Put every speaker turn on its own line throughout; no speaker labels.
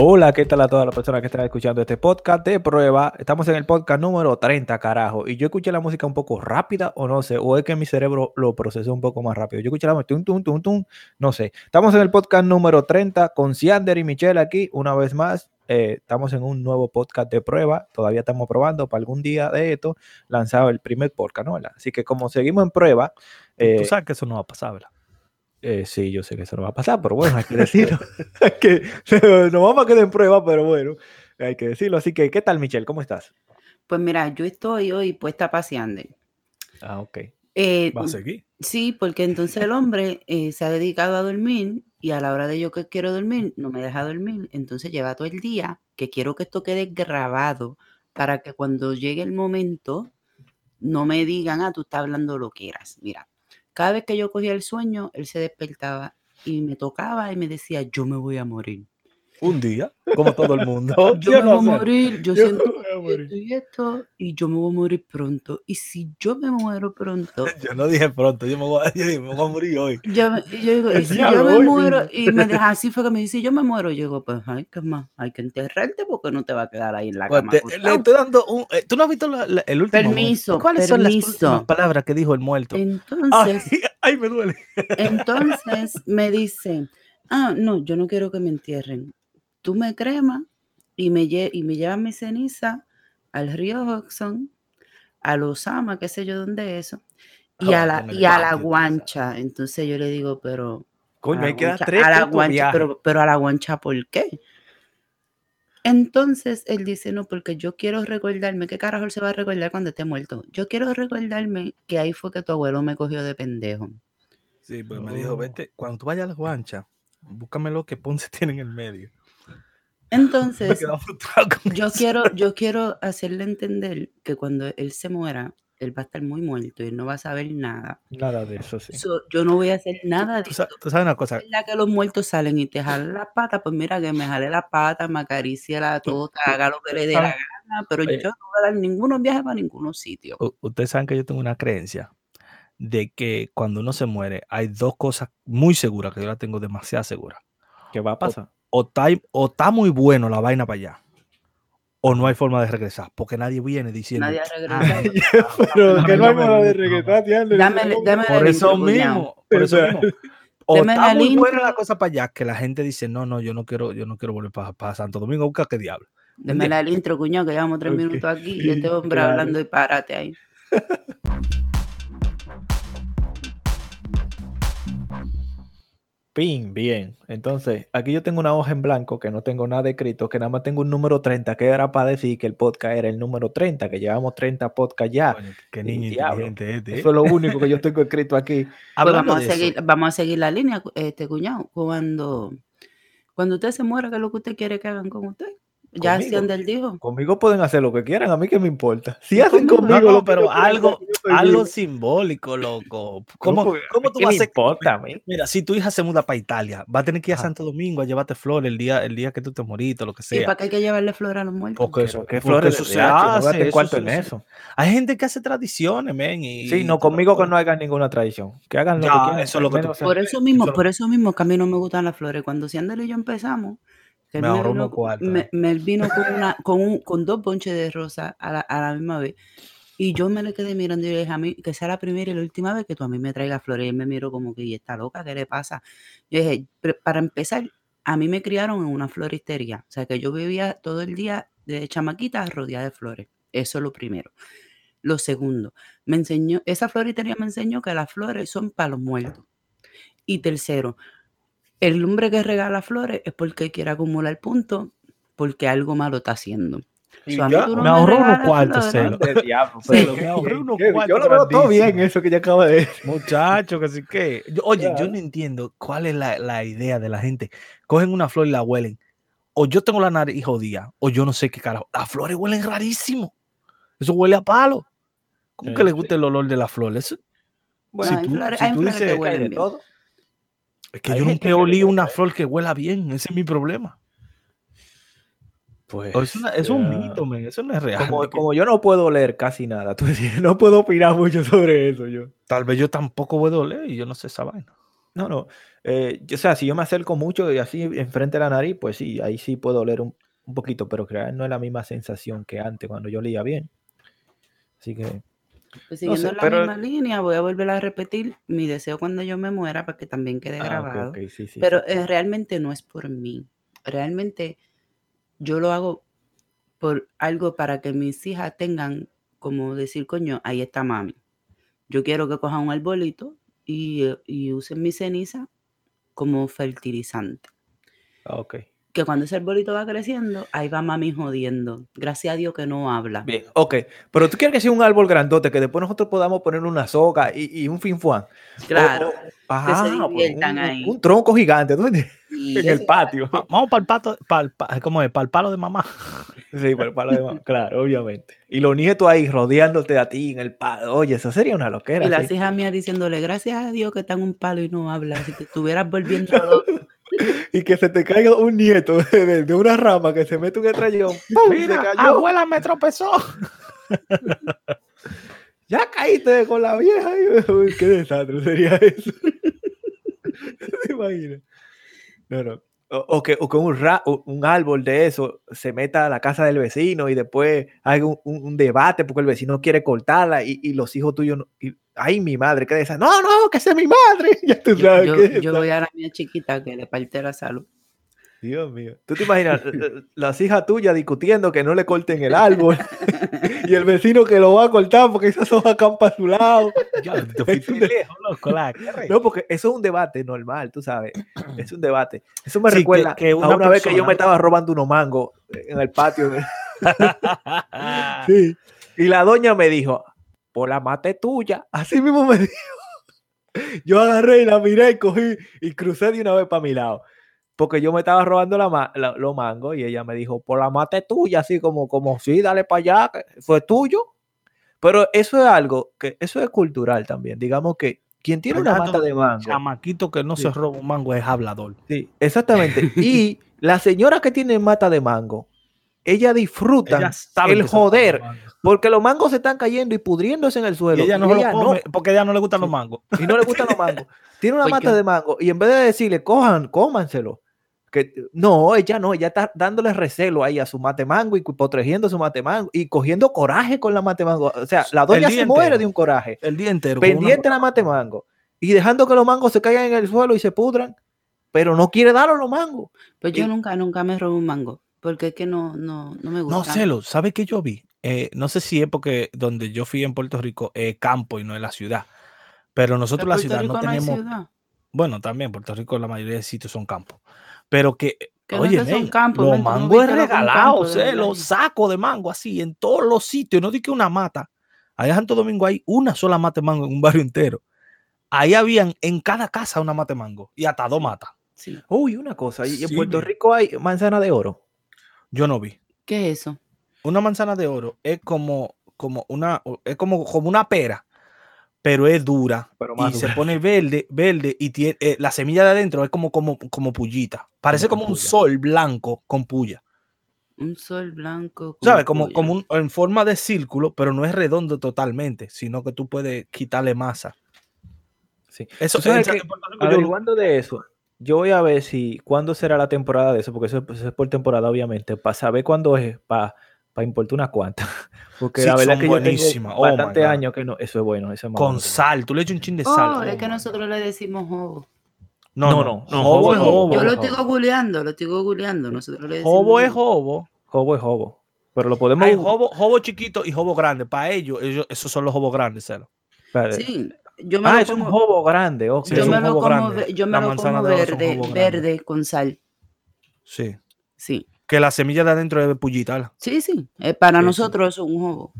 Hola, ¿qué tal a todas las personas que están escuchando este podcast de prueba? Estamos en el podcast número 30, carajo. Y yo escuché la música un poco rápida, o no sé, o es que mi cerebro lo procesó un poco más rápido. Yo escuché la música, tum, tum, tum, tum, no sé. Estamos en el podcast número 30 con Siander y Michelle aquí, una vez más. Eh, estamos en un nuevo podcast de prueba. Todavía estamos probando para algún día de esto lanzado el primer podcast, ¿no? Así que como seguimos en prueba.
Eh, Tú sabes que eso no va a pasar, ¿verdad?
Eh, sí, yo sé que eso no va a pasar, pero bueno, hay que decirlo. que, no vamos a quedar en prueba, pero bueno, hay que decirlo. Así que, ¿qué tal, Michelle? ¿Cómo estás?
Pues mira, yo estoy hoy puesta paseando.
Ah, ok.
Eh,
¿Va a seguir?
Sí, porque entonces el hombre eh, se ha dedicado a dormir y a la hora de yo que quiero dormir, no me deja dormir. Entonces lleva todo el día que quiero que esto quede grabado para que cuando llegue el momento no me digan, ah, tú estás hablando lo que quieras. Mira, cada vez que yo cogía el sueño, él se despertaba y me tocaba y me decía, yo me voy a morir.
Un día, como todo el mundo.
yo me voy a morir, yo, siento esto y esto, y yo me voy a morir pronto. Y si yo me muero pronto.
Yo no dije pronto, yo me voy a, me voy a morir hoy.
Yo, yo digo, y si yo me muero, y me deja así fue que me dice, yo me muero. Yo digo, pues, ay, ¿qué más? Hay que enterrarte porque no te va a quedar ahí en la pues cama.
le estoy dando un. Eh, ¿Tú no has visto el último?
Permiso.
¿Cuáles son las últimas palabras que dijo el muerto?
Entonces.
Ay, ay me duele.
Entonces me dice, ah, no, yo no quiero que me entierren tú me cremas y me, y me llevas mi ceniza al río Hudson, a Osama, qué sé yo dónde es eso, y a la, y a la guancha. Entonces yo le digo, pero...
Coño, hay que dar tres
a la guancha, pero, pero a la guancha, ¿por qué? Entonces él dice, no, porque yo quiero recordarme, ¿qué carajo se va a recordar cuando esté muerto? Yo quiero recordarme que ahí fue que tu abuelo me cogió de pendejo.
Sí, pues me dijo, vete, cuando tú vayas a la guancha, búscame lo que Ponce tiene en el medio.
Entonces, yo quiero, yo quiero hacerle entender que cuando él se muera, él va a estar muy muerto y no va a saber nada.
Nada de eso, sí.
yo no voy a hacer nada de
eso. Tú sabes una cosa.
La que los muertos salen y te jalan la pata, pues mira que me jale la pata, me acaricie la tota, haga lo que le dé la gana, pero yo no voy a dar ninguno viaje para ningún sitio.
Ustedes saben que yo tengo una creencia de que cuando uno se muere hay dos cosas muy seguras, que yo la tengo demasiado segura.
¿Qué va a pasar?
O está, muy bueno la vaina para allá, o no hay forma de regresar, porque nadie viene diciendo.
Nadie
regresa. pero que no hay forma de regresar,
Por eso mismo. Por eso mismo. O está muy buena la cosa para allá, que la gente dice, no, no, yo no quiero, yo no quiero volver para, Santo Domingo, busca qué diablo.
Deme el intro, cuñado, que llevamos tres minutos aquí y este hombre hablando y párate ahí.
Bien. Entonces, aquí yo tengo una hoja en blanco que no tengo nada escrito, que nada más tengo un número 30, que era para decir que el podcast era el número 30, que llevamos 30 podcasts ya.
qué niño inteligente este.
Eso es lo único que yo tengo escrito aquí.
Pues vamos, a seguir, vamos a seguir la línea, este cuñado. Cuando, cuando usted se muera, ¿qué es lo que usted quiere que hagan con usted? Ya hacían del dijo.
Conmigo pueden hacer lo que quieran, a mí que me importa. Si hacen conmigo,
pero algo, algo simbólico, loco. ¿Cómo, ¿cómo, tú vas a
importa
Mira, si tu hija se muda para Italia, va a tener que ir a Santo Domingo a llevarte flores el día, el día que tú te moriste, lo que sea.
¿Y para qué hay que llevarle flores a los muertos?
Porque eso, ¿qué flores eso se hace?
Eso, en eso. Hay gente que hace tradiciones, men. Y,
sí, no, conmigo que no hagan ninguna tradición. Que hagan lo que quieran.
Eso lo que
por eso mismo, por eso mismo que a mí no me gustan las flores. Cuando Siandel y yo empezamos,
me, vino,
me, vino con, una, con, un, con dos ponches de rosa a la, a la, misma vez. Y yo me le quedé mirando y le dije a mí que sea la primera y la última vez que tú a mí me traigas flores. Y él me miró como que, ¿y está loca? ¿Qué le pasa? Yo dije, para empezar, a mí me criaron en una floristería. O sea, que yo vivía todo el día de chamaquita rodeada de flores. Eso es lo primero. Lo segundo, me enseñó, esa floristería me enseñó que las flores son para los muertos. Y tercero, el hombre que regala flores es porque quiere acumular puntos, porque algo malo está haciendo.
me ahorró unos cuartos, celo. me ahorró unos cuartos.
Yo lo veo todo bien, eso que ya acaba de decir.
Muchacho, que sí que. oye, yo no entiendo cuál es la, la, idea de la gente. Cogen una flor y la huelen. O yo tengo la nariz jodida, o yo no sé qué carajo. Las flores huelen rarísimo. Eso huele a palo. ¿Cómo que le gusta el olor de las flores?
Bueno, hay flores, hay flores que huelen todo.
Es que yo nunca olí una flor que huela bien, ese es mi problema.
Pues,
es, un mito, man. eso no es real.
Como, yo no puedo leer casi nada, tú no puedo opinar mucho sobre eso yo.
Tal vez yo tampoco puedo leer y yo no sé esa vaina.
No, no. eh, yo- o sea, si yo me acerco mucho y así enfrente de la nariz, pues sí, ahí sí puedo oler un, un poquito, pero crear no es la misma sensación que antes cuando yo leía bien. Así que,
Pues
No
siguiendo
sé,
la
pero-
misma línea, voy a volver a repetir mi deseo cuando yo me muera para que también quede
ah,
grabado.
ok, sí, sí,
Pero
sí.
eh, realmente no es por mí. Realmente yo lo hago por algo para que mis hijas tengan, como decir, coño, ahí está mami. Yo quiero que cojan un arbolito y, eh, y usen mi ceniza como fertilizante.
Ah, ok.
Que cuando ese arbolito va creciendo, ahí va mami jodiendo. Gracias a Dios que no habla.
Bien, ok. Pero tú quieres que sea un árbol grandote, que después nosotros podamos poner una soga y, y un finfuán.
Claro.
O- o- ajá, pues,
diviertan
un,
ahí.
un tronco gigante, ¿tú entiendes? En el patio.
Va- Vamos para el pato, pa'l pa- ¿cómo es? Para el palo de mamá.
Sí, para el palo de mano, claro, obviamente. Y los nietos ahí rodeándote a ti en el palo. Oye, eso sería una loquera.
Y las
sí.
hijas mías diciéndole, gracias a Dios que está en un palo y no habla. Si te estuvieras volviendo loco.
Y que se te caiga un nieto de, de- una rama que se mete un estrellón.
Mira, abuela me tropezó.
Ya caíste con la vieja. qué desastre sería eso. ¿Te imaginas? No, no. O, o que, o que un, ra- o un árbol de eso se meta a la casa del vecino y después hay un, un- un debate porque el vecino quiere cortarla y, y los hijos tuyos. no- y, ay, mi madre, ¿qué es esa? No, no, que es mi madre. Ya tú
Yo,
sabes
yo- yo
esa.
voy a la mía chiquita que le parte la salud.
Dios mío. ¿Tú te imaginas eh, las hijas tuyas discutiendo que no le corten el árbol y el vecino que lo va a cortar porque esas hojas caen para su lado?
Fuiste lejos, loco. la-
No, porque eso es un debate normal, tú sabes. Es un debate. Eso me
Sí, que-
recuerda
que
a
una
una vez que yo
persona-
me estaba robando unos mangos en el patio. Sí. Y la doña me dijo, por la mate tuya. Así mismo me dijo. Yo agarré y la miré y cogí y crucé de una vez para mi lado. Porque yo me estaba robando la la- los mangos y ella me dijo, por la mate tuya, así como, como, sí, dale para allá, fue tuyo. Pero eso es algo que, eso es cultural también. Digamos que quien tiene una mata de mango.
Chamaquito que no
Sí.
se roba un mango es hablador.
Sí, exactamente. Y la señora que tiene mata de mango, ella disfruta el joder. Porque los mangos se están cayendo y pudriéndose en el
Y
suelo.
ella no
y
lo come porque a ella no le gustan los mangos.
y no le gustan los mangos. Tiene una mata de mango y en vez de decirle, cojan, cómanselo. Que, no, ella no, ella está dándole recelo ahí a su mate mango y protegiendo su mate mango y cogiendo coraje con la mate mango. O sea, la doña se muere
entero.
de un coraje,
El día entero. una-
pendiente de la mate mango y dejando que los mangos se caigan en el suelo y se pudran, pero no quiere darle los mangos.
Pues yo nunca, nunca me robé un mango. Porque es que no, no, no me gusta.
No, Celo, ¿sabes qué yo vi? Eh, no sé si es porque donde yo fui en Puerto Rico es campo y no es la ciudad. Pero nosotros en la ciudad no tenemos. Bueno, también Puerto Rico la mayoría de sitios son campos. Pero que,
Que
oye,
¿dónde son
men,
campos,
los mangos es
viste lo que es un
regalado,
campo de verdad.
los sacos de mango así en todos los sitios. No di que una mata. Allá en Santo Domingo hay una sola mata de mango en un barrio entero. Ahí habían en cada casa una mata de mango y hasta dos matas.
Sí.
Uy, una cosa, y en
Sí,
Puerto. Rico hay manzana de oro.
Yo no vi.
¿Qué es eso?
Una manzana de oro es como, como una, es como, como una pera, pero es dura
Pero
y se pone verde, verde y tiene eh, la semilla de adentro es como, como, como pullita. Parece como un
puya.
sol blanco con puya.
Un sol blanco. con
¿Sabes? Como, como un- en forma de círculo, pero no es redondo totalmente, sino que tú puedes quitarle masa.
Sí.
Eso
que,
Rico yo no-
Averiguando de eso, yo voy a ver si cuándo será la temporada de eso, porque eso, eso es por temporada, obviamente, para saber cuándo es, para importar unas cuantas. Porque
Sí,
la verdad
son
es que yo tengo
Oh
bastante años que no, eso es bueno, eso es
con
bueno
sal, tú le echas un chin de sal.
Oh, es
oh
que nosotros le decimos jobo.
No,
No,
no,
no,
jobo es jobo.
Yo lo estoy googleando, lo estoy googleando. Nosotros le decimos
Jobo es jobo.
Jobo es jobo. Pero lo podemos.
Hay jobo, jobo chiquito y jobo grande. Para ellos, ellos, esos son los jobos grandes, Celo.
Sí, yo me
Ah,
lo
es un
como,
jobo grande. ok.
Sí,
yo
es un
me lo como,
grande.
yo me
La
lo
manzana
como verde, verde con sal.
Sí.
Sí,
Que la semilla de adentro es pullita. ¿verdad?
sí, sí. eh, para
Sí,
nosotros es un jobo.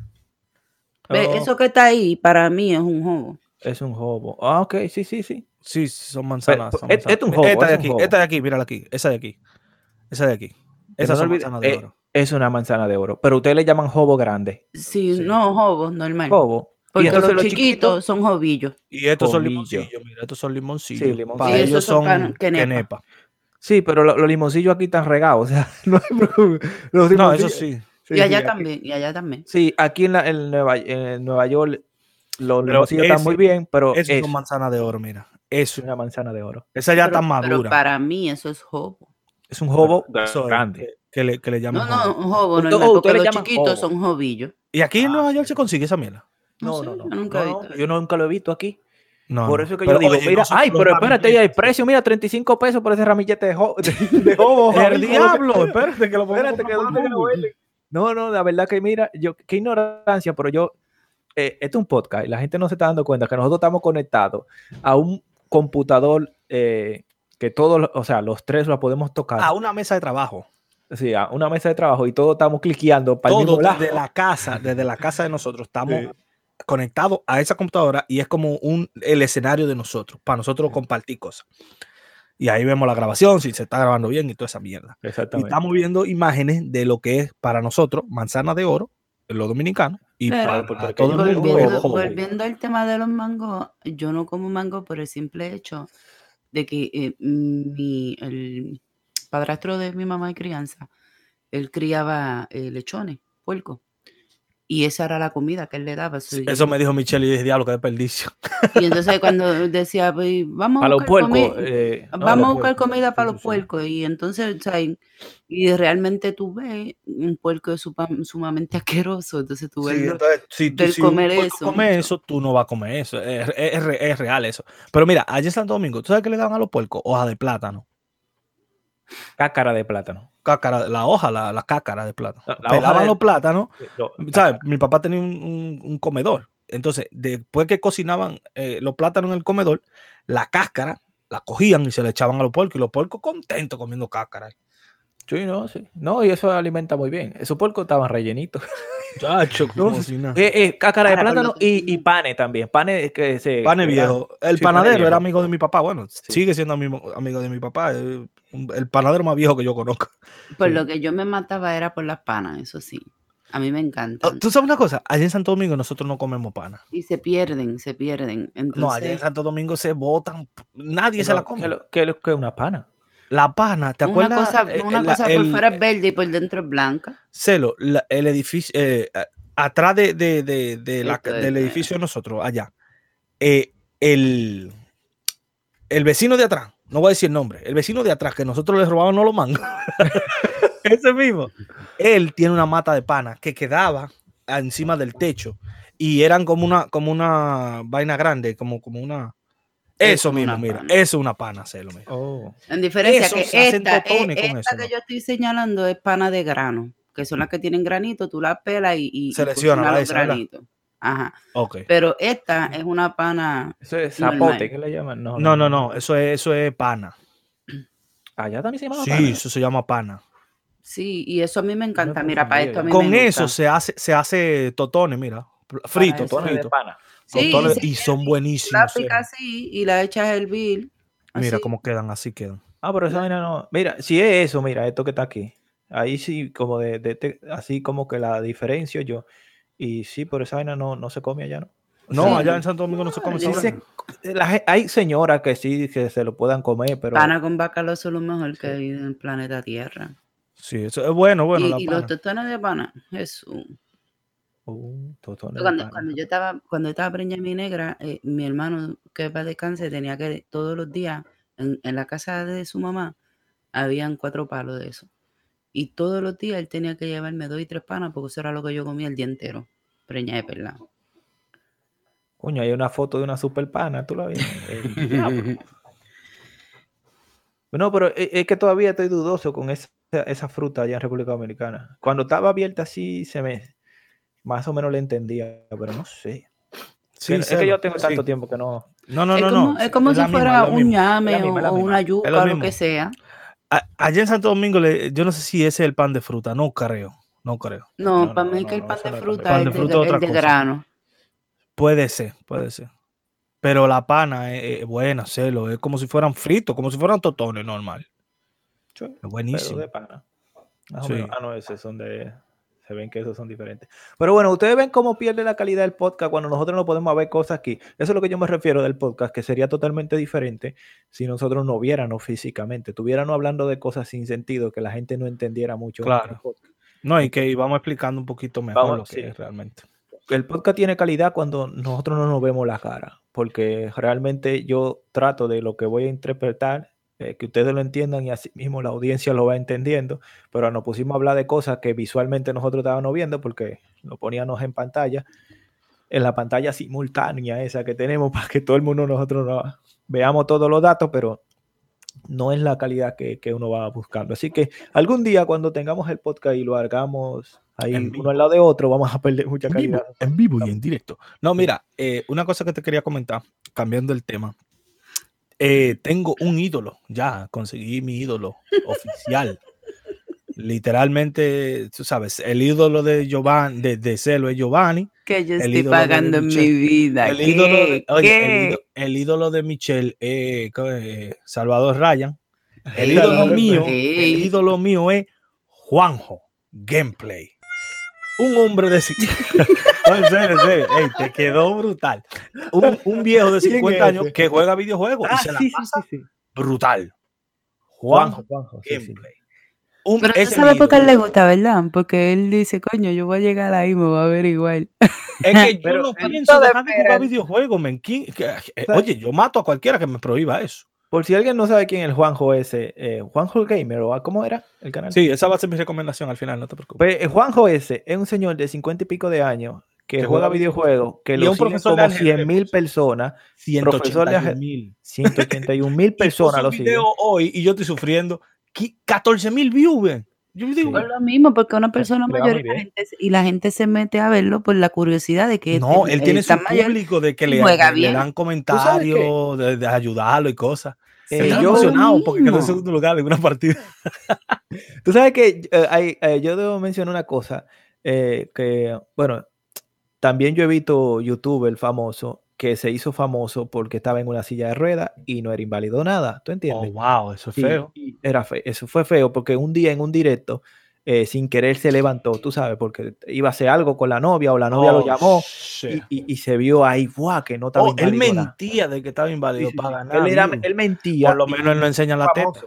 Ve,
Oh,
Eso que está ahí, para mí es un jobo.
Es un jobo. Ah, ok, sí, sí, sí.
Sí, son manzanas.
Pero,
son
es-
manzanas.
es un jobo,
esta de
es
aquí, esta de aquí, mírala aquí. Esa de aquí. Esa de aquí. Esas
no
son
se olvide-
manzanas de
eh,
oro.
Es una manzana de oro. Pero ustedes le llaman jobo grande.
Sí,
Sí.
no jobo, normal.
Jobo. Y
Porque los
los
chiquitos
chiquitos-
son jovillos.
Y estos son limoncillos, mira, estos son limoncillos.
Sí.
Para
Y
ellos
son
son.
Sí, pero lo- los limoncillos aquí están regados. O sea, no hay problema. Los
No, eso
limoncillos-
sí.
sí,
y allá
sí, aquí-
también, y allá también.
Sí, aquí en, la- en Nueva, en Nueva York los
Pero
limoncillos están muy bien, pero
Esos
es,
son manzanas de oro, mira. Eso,
una manzana de oro.
esa ya
Pero-
está
pero
madura.
para mí eso es jobo.
Es un jobo
Eso es
grande. Que, le, que le
No,
llaman
no,
jobo.
un jobo
Oh,
normal,
ustedes
porque los chiquitos son.
Y aquí en
Ah.
Nueva York se consigue esa mierda.
No,
No,
sé,
no, no.
yo nunca he
no,
visto
yo
eso.
nunca lo he visto aquí.
No,
Por eso que yo digo,
oye,
mira, ay, pero espérate, ya hay
ramilletes-
precio, mira, 35 pesos por ese ramillete de, jo- de, de jobo.
El diablo, espérate que lo
Espérate, que. No, no, la verdad que mira, yo, qué ignorancia, pero yo, eh, esto es un podcast y la gente no se está dando cuenta que nosotros estamos conectados a un computador eh, que todos, o sea, los tres lo podemos tocar.
A una mesa de trabajo.
Sí, a una mesa de trabajo y todos estamos cliqueando para el mismo lado.
desde la casa, desde la casa de nosotros, estamos
Sí.
Conectados a esa computadora y es como un, el escenario de nosotros, para nosotros compartir cosas. Y ahí vemos la grabación, si se está grabando bien y toda esa mierda. Y
Exactamente.
estamos viendo imágenes de lo que es para nosotros manzana de oro, los dominicanos, y
Pero-
para,
Porque
todo el mundo
Volviendo, al tema de los mangos, yo no como mango por el simple hecho de que eh, mi, el padrastro de mi mamá y crianza, él criaba eh, lechones, puerco. Y esa era la comida que él le daba. so,
Eso me dijo Michelle y dije, diablo, qué desperdicio.
Y entonces cuando decía, pues, vamos a
los
buscar
puercos.
comi-
eh, no,
Vamos a
los
buscar
puercos.
comida para
Sí,
los
sí, sí.
puercos. Y entonces, o sea, y, y realmente tú ves un puerco sumamente asqueroso. Entonces tú ves
Sí, entonces, si tú si un
comer
puerco
eso.
come eso, tú no vas a comer eso. Es, es- es re- es real eso. Pero mira, allá en Santo Domingo, ¿tú sabes qué le dan a los puercos? Hoja de plátano.
Cácara de plátano.
Cácara, la hoja, la, la cácara de plátano.
La- la
Pelaban
de-
los plátanos.
Lo-
¿Sabes? Mi papá tenía un, un- un comedor. Entonces, después que cocinaban eh, los plátanos en el comedor, la cáscara la cogían y se le echaban a los puercos. Y los puercos contentos comiendo cáscara.
Sí, no, sí. No, y eso alimenta muy bien. Esos puercos estaban rellenitos.
Chacho,
No,
si nada.
Eh, eh, cácara de plátano y, y panes también. Panes que se.
Pane viejo. El
sí, pane
panadero
viejo.
era amigo de mi papá. Bueno,
Sí.
sigue siendo amigo, amigo de mi papá. eh, El panadero más viejo que yo conozco.
Por
Sí.
lo que yo me mataba era por las panas, eso sí. A mí me
Oh,
encantan.
¿Tú sabes una cosa? Allá en Santo Domingo nosotros no comemos pana.
Y se pierden, se pierden.
No, allá en Santo Domingo se botan. Nadie se la come.
¿Qué, lo- qué lo- qué es una pana?
La pana, ¿te
una
acuerdas?
cosa,
eh,
una
la-
cosa por
el-
fuera es verde y por dentro es blanca.
Celo, la- el edificio, eh, atrás de, de- de- de la- del edificio de nosotros, allá, eh, el, el vecino de atrás, no voy a decir el nombre, el vecino de atrás que nosotros le robábamos los mangos, ese mismo, él tiene una mata de pana que quedaba encima del techo y eran como una, como una vaina grande, como, como una...
Es
Eso
como
mismo,
una
mira,
pana.
eso es una pana, Celo, mira.
Oh.
En diferencia
Eso
que
se hacen
esta,
totones
eh,
con
esta
eso,
que
¿no?
yo estoy señalando es pana de grano, que son las que tienen granito, tú las pelas y, y,
Selecciona, la
los granitos. Ajá.
Ok.
Pero esta es una pana,
Eso es zapote, ¿qué le llaman? No,
No, no, no, eso es, eso es pana.
Allá también se llama
Sí,
pana.
eso se llama pana.
sí, y eso a mí me encanta. Mira, para esto a mí
Con
me
eso
gusta.
se hace, se hace totones, mira. Frito.
Totones de pana.
Sí,
totones,
sí,
y son
La
buenísimos.
picas así y la echas a hervir.
Mira
así.
cómo quedan, así quedan.
Ah, pero esa vaina no. Mira, si es eso, mira, esto que está aquí. Ahí sí, como de, de así como que la diferencio yo. Y sí, pero esa vaina no, no se come allá, ¿no?
No,
Sí.
allá en Santo Domingo no se come
Dice- la gen- hay señoras que sí que se lo puedan comer, pero.
Pana con bacaloso es lo mejor que hay en el planeta Tierra.
Sí, eso es bueno, bueno.
y
la
y los tostones de pana, Jesús.
Uh, de
Cuando,
pana.
cuando yo estaba, cuando estaba preñada mi negra, eh, mi hermano, que para descanse, tenía que todos los días en, en la casa de su mamá, habían cuatro palos de eso. Y todos los días él tenía que llevarme dos y tres panas porque eso era lo que yo comía el día entero. Preñada de perla.
Coño, hay una foto de una super pana, tú la ves. No, pero e- es, que todavía estoy dudoso con esa, esa fruta allá en República Dominicana. Cuando estaba abierta así, se me más o menos le entendía, pero no sé.
Sí,
es que yo tengo
sí.
tanto tiempo que no.
No, no,
es
no,
como,
no.
es como
es
si
misma,
fuera un
misma, la
o, una yuca o lo que sea.
A- Allá en Santo Domingo, le- yo no sé si ese es el pan de fruta, no creo, no creo.
No,
No,
para
no,
mí
no,
que el pan de fruta es
de
grano.
Puede ser, puede ser. Pero la pana es, es buena, celo, es como si fueran fritos, como si fueran totones normal.
Sí,
Es
pero
buenísimo.
de pana. Más o
Sí.
menos. Ah, no, esos son de. Se ven que esos son diferentes. Pero bueno, ustedes ven cómo pierde la calidad del podcast cuando nosotros no podemos ver cosas aquí. Eso es lo que yo me refiero del podcast, que sería totalmente diferente si nosotros no viéramos físicamente, tuviéramos hablando de cosas sin sentido, que la gente no entendiera mucho. el
Claro.
podcast.
No, y que vamos explicando un poquito mejor
Vamos,
lo que
sí.
es realmente.
El podcast tiene calidad cuando nosotros no nos vemos la cara. porque realmente yo trato de lo que voy a interpretar, eh, que ustedes lo entiendan y así mismo la audiencia lo va entendiendo, pero nos pusimos a hablar de cosas que visualmente nosotros estábamos viendo porque lo poníamos en pantalla, en la pantalla simultánea esa que tenemos para que todo el mundo nosotros no- veamos todos los datos, pero no es la calidad que, que uno va buscando. Así que algún día cuando tengamos el podcast y lo hagamos ahí uno al lado de otro, vamos a perder mucha
En vivo,
calidad.
en vivo y en directo. No, mira, eh, una cosa que te quería comentar, cambiando el tema. Eh, tengo un ídolo, ya conseguí mi ídolo oficial. Literalmente, tú sabes, el ídolo de Giovanni, de, de Celo es Giovanni.
Que yo
El
estoy pagando en mi vida.
El ídolo, de, el, ídolo, el ídolo de Michelle es eh, Salvador Ryan. El ídolo mío, el ídolo mío es Juanjo Gameplay. Un hombre de No, en serio, en serio. Ey, te quedó brutal. Un, un viejo de
¿Quién
50
es
años
ese?
que juega videojuegos y
Ah,
se la
sí,
pasa
sí, sí.
brutal.
Juanjo,
Juanjo
Juanjo, sí, sí.
Gameplay. Un-
Pero tú sabes por qué a él
ídolo.
le gusta, ¿verdad? Porque él dice, coño, yo voy a llegar ahí, me voy a ver igual.
Es que yo
Pero
no
en
pienso dejar de jugar videojuegos, men. ¿Quién- que- eh. Oye, yo mato a cualquiera que me prohíba eso.
Por si alguien no sabe quién es el Juanjo ese, eh, Juanjo Gamer, ¿o cómo era el canal?
Sí, esa va a ser mi recomendación al final, no te preocupes.
Pues el Juanjo ese es un señor de 50 y pico de años que
Que
juega videojuegos, que lo siguen como
ajedrez,
100 mil personas, profesor de
181
ajedrez.
mil.
181 mil personas lo siguen.
video hoy y yo estoy sufriendo qui- 14 mil views. ven. Yo digo,
Es lo mismo, porque una persona
le
mayor y la, gente, se- y la gente se mete a verlo por la curiosidad de que
no,
este-
él tiene su
mayor.
público de que le, le dan comentarios, de, de ayudarlo y cosas.
Eh, yo-
emocionado porque quedó en segundo lugar en una partida.
Tú sabes que eh, hay- eh, yo debo mencionar una cosa, eh, que, bueno, también yo he visto youtuber famoso que se hizo famoso porque estaba en una silla de ruedas y no era inválido nada, ¿tú
Oh,
entiendes?
wow, eso es feo.
y era fe- Eso fue feo porque un día en un directo, eh, sin querer se levantó, tú sabes, porque iba a hacer algo con la novia o la novia lo
Oh,
llamó y, y- y se vio ahí, ¡buah! que no estaba
Oh, él
nada.
mentía de que estaba inválido
sí,
para ganar.
Él, era- él mentía.
Por lo menos él no enseña la teta.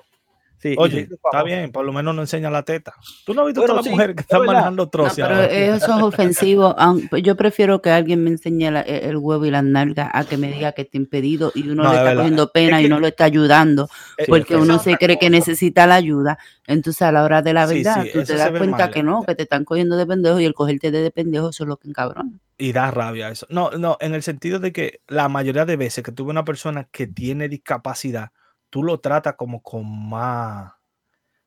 Sí,
Oye, está bien, por lo menos no enseña la teta. Tú no has visto
Bueno,
todas las
sí,
mujeres que
es
están
verdad.
manejando
No,
troces
pero
ahora?
eso es ofensivo. Yo prefiero que alguien me enseñe la- e, el huevo y las nalgas a que me diga que está impedido y uno
No,
le
es
está
verdad.
cogiendo pena
Es
y no lo está ayudando porque uno se cree que necesita la ayuda. Entonces, a la hora de la verdad,
sí,
tú te das cuenta
mal.
que no, que te están cogiendo de pendejo y el cogerte de, de pendejo eso es lo que encabrona.
Y da rabia eso. No, no, en el sentido de que la mayoría de veces que tuve una persona que tiene discapacidad, tú lo tratas como con más.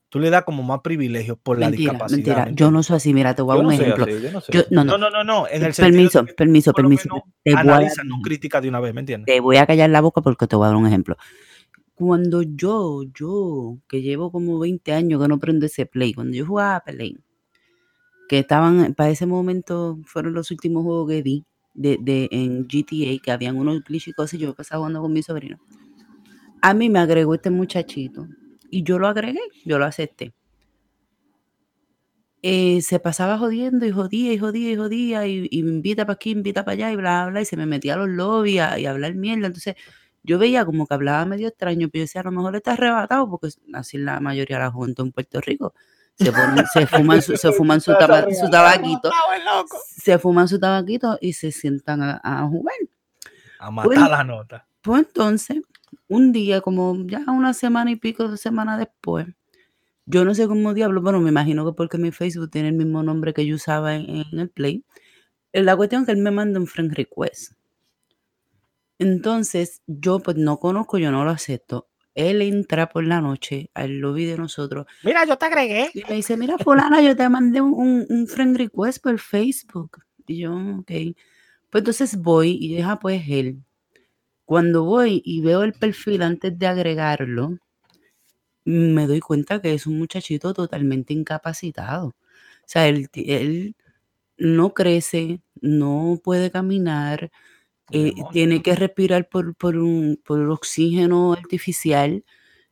Tú le das como más privilegios por la
Mentira,
discapacidad.
mentira.
¿me
Yo no soy así. Mira, te voy a dar un ejemplo.
así, yo no soy
Yo,
así.
no, no,
No, no, no, no. En el sentido
permiso,
que
permiso, permiso. Te voy, a
analiza, no critica de una vez, ¿me entiendes?
te voy a callar la boca porque te voy a dar un ejemplo. Cuando yo, yo, que llevo como 20 años que no prendo ese play, cuando yo jugaba Play, que estaban, para ese momento fueron los últimos juegos que vi de, de, en GTA, que habían unos glitch y cosas, y yo pasaba jugando con mi sobrino. A mí me agregó este muchachito y yo lo agregué, yo lo acepté. Eh, se pasaba jodiendo y jodía y jodía y jodía y, y me invita para aquí, invita para allá y bla, bla, y se me metía a los lobbies a- y a hablar mierda. Entonces yo veía como que hablaba medio extraño, pero yo decía, a lo mejor está arrebatado porque así la mayoría de la juventud en Puerto Rico. Se, ponen- se fuman su, se fuman su, taba- su tabaquito, se fuman su tabaquito y se sientan a, a jugar.
A matar
Bueno.
la nota.
Pues entonces, un día, como ya una semana y pico de semana después, yo no sé cómo diablo, bueno, me imagino que porque mi Facebook tiene el mismo nombre que yo usaba en, en el Play. eh, La cuestión es que él me manda un friend request. Entonces, yo pues no conozco, yo no lo acepto. Él entra por la noche al lobby de nosotros
Mira, yo te agregué.
y me dice, mira, fulana, yo te mandé un, un- un friend request por Facebook. Y yo, ok. Pues entonces voy y deja pues él. Cuando voy y veo el perfil antes de agregarlo, me doy cuenta que es un muchachito totalmente incapacitado. O sea, él, no crece, no puede caminar, eh, tiene que respirar por, por, un, por oxígeno artificial,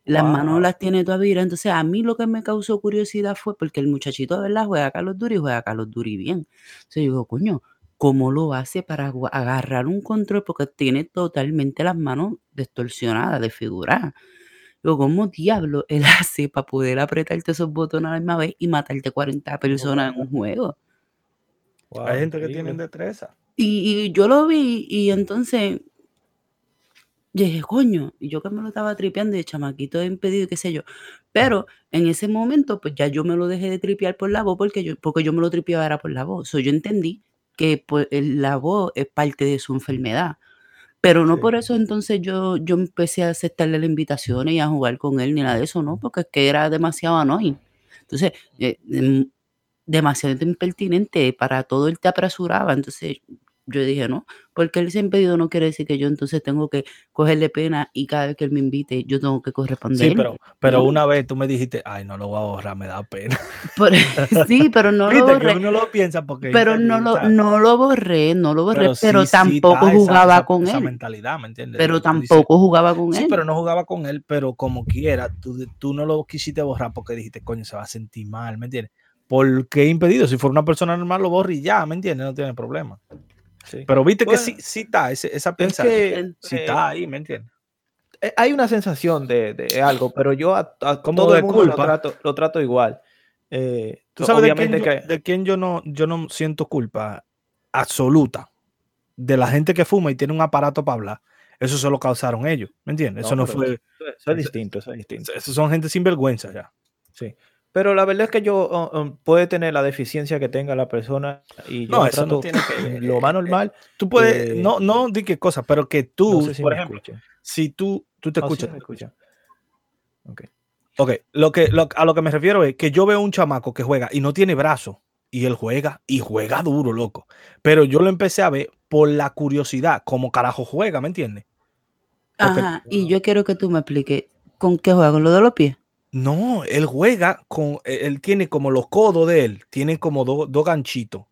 las manos las tiene todavía. Entonces, a mí lo que me causó curiosidad fue porque el muchachito de verdad juega a Carlos Duri y juega a Carlos Duri bien. Entonces, yo digo, coño, ¿cómo lo hace para agarrar un control? Porque tiene totalmente las manos distorsionadas, desfiguradas. Digo, ¿cómo diablo él hace para poder apretarte esos botones a la misma vez y matarte 40 personas en un juego?
Wow,
Hay gente que tiene destreza.
Y, y yo lo vi y entonces dije, coño, y yo que me lo estaba tripeando y el chamaquito impedido y qué sé yo. Pero en ese momento, pues ya yo me lo dejé de tripear por la voz porque yo, porque yo me lo tripeaba era por la voz. So, yo entendí que pues, la voz es parte de su enfermedad. Pero no
Sí.
por eso entonces yo, yo empecé a aceptarle las invitaciones y a jugar con él ni nada de eso, ¿no? Porque es que era demasiado annoying. Entonces, eh, em, demasiado impertinente, para todo él te apresuraba. Entonces, yo dije, no, porque él se ha impedido no quiere decir que yo entonces tengo que cogerle pena y cada vez que él me invite, yo tengo que corresponder.
Sí, pero, pero
¿no?
una vez tú me dijiste, ay, no lo voy a borrar, me da pena.
Por- sí, pero no lo borré.
uno lo piensa porque.
Pero no lo, no lo borré, no lo borré, pero,
sí, sí
tampoco jugaba
esa-
con
esa
él.
mentalidad, ¿me entiendes?
Pero
Tú dices,
tampoco jugaba con
Sí,
él.
pero no jugaba con él, pero como quiera, tú, tú no lo quisiste borrar porque dijiste, coño, se va a sentir mal, ¿me entiendes? Porque impedido, si fuera una persona normal, lo borra y ya, ¿me entiendes? No tiene problema.
Sí.
Pero viste
Bueno,
que sí, sí está, ese- esa
Es
pensa,
que
sí está ahí, ¿me entiendes?
eh, hay una sensación de, de algo, pero yo a, a
Como
todo
de
el mundo lo
culpa.
trato, lo trato igual. Eh,
¿Tú sabes de quién, yo,
que
de quién yo no, yo no siento culpa absoluta? De la gente que fuma y tiene un aparato para hablar. Eso se lo causaron ellos, ¿me entiendes? Eso no fue.
Eso, eso es distinto, eso es distinto.
Esos son gente sin vergüenza ya.
Sí. Pero la verdad es que yo oh, puede tener la deficiencia que tenga la persona y yo
No,
lo
eso no
trato
tiene que ver.
lo más normal.
Tú puedes,
Eh,
no, no di qué cosa, pero que tú,
no sé si
por ejemplo, si tú, tú te
Oh, sí,
escuchas.
me escuchan. Ok.
Ok, lo que, lo- a lo que me refiero es que yo veo un chamaco que juega y no tiene brazo. Y él juega y juega duro, loco. Pero yo lo empecé a ver por la curiosidad, como carajo juega, ¿me entiendes?
Ajá, y yo quiero que tú me expliques con qué juega, con lo de los pies.
No, él juega con, e, él tiene como los codos de él, tiene como do- dos ganchitos.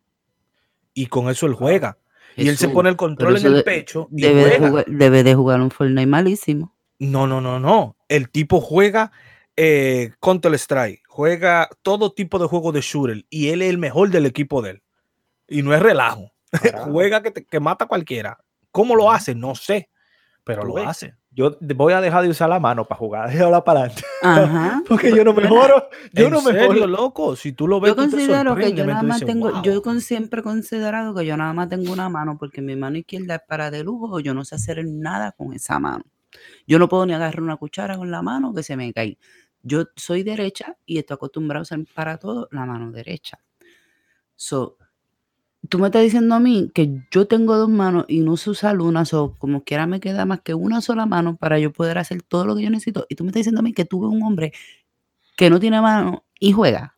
Y con eso él juega. Y él se pone el control en el
de-
pecho y
Debe de,
juega.
jugar, debe de jugar un Fortnite malísimo.
No, no, no, no. El tipo juega eh, Counter Strike, juega todo tipo de juegos de shooter y él es el mejor del equipo de él. Y no es relajo. Juega que, te- que mata a cualquiera. ¿Cómo lo hace? No sé, pero lo
ves.
hace.
Yo de- voy a dejar de usar la mano para jugar, déjala para adelante.
Ajá.
Porque yo no mejoro. Yo
¿En
no
serio,
mejoro.
loco? Si tú lo ves,
Yo
tú te
considero que yo nada más
dices,
tengo,
"Wow".
yo con siempre he considerado que yo nada más tengo una mano porque mi mano izquierda es para de lujo, yo no sé hacer nada con esa mano. Yo no puedo ni agarrar una cuchara con la mano que se me cae. Yo soy derecha y estoy acostumbrado a usar para todo la mano derecha. So, tú me estás diciendo a mí que yo tengo dos manos y no sé usar una, so, como quiera me queda más que una sola mano para yo poder hacer todo lo que yo necesito. Y tú me estás diciendo a mí que tuve un hombre que no tiene mano y juega.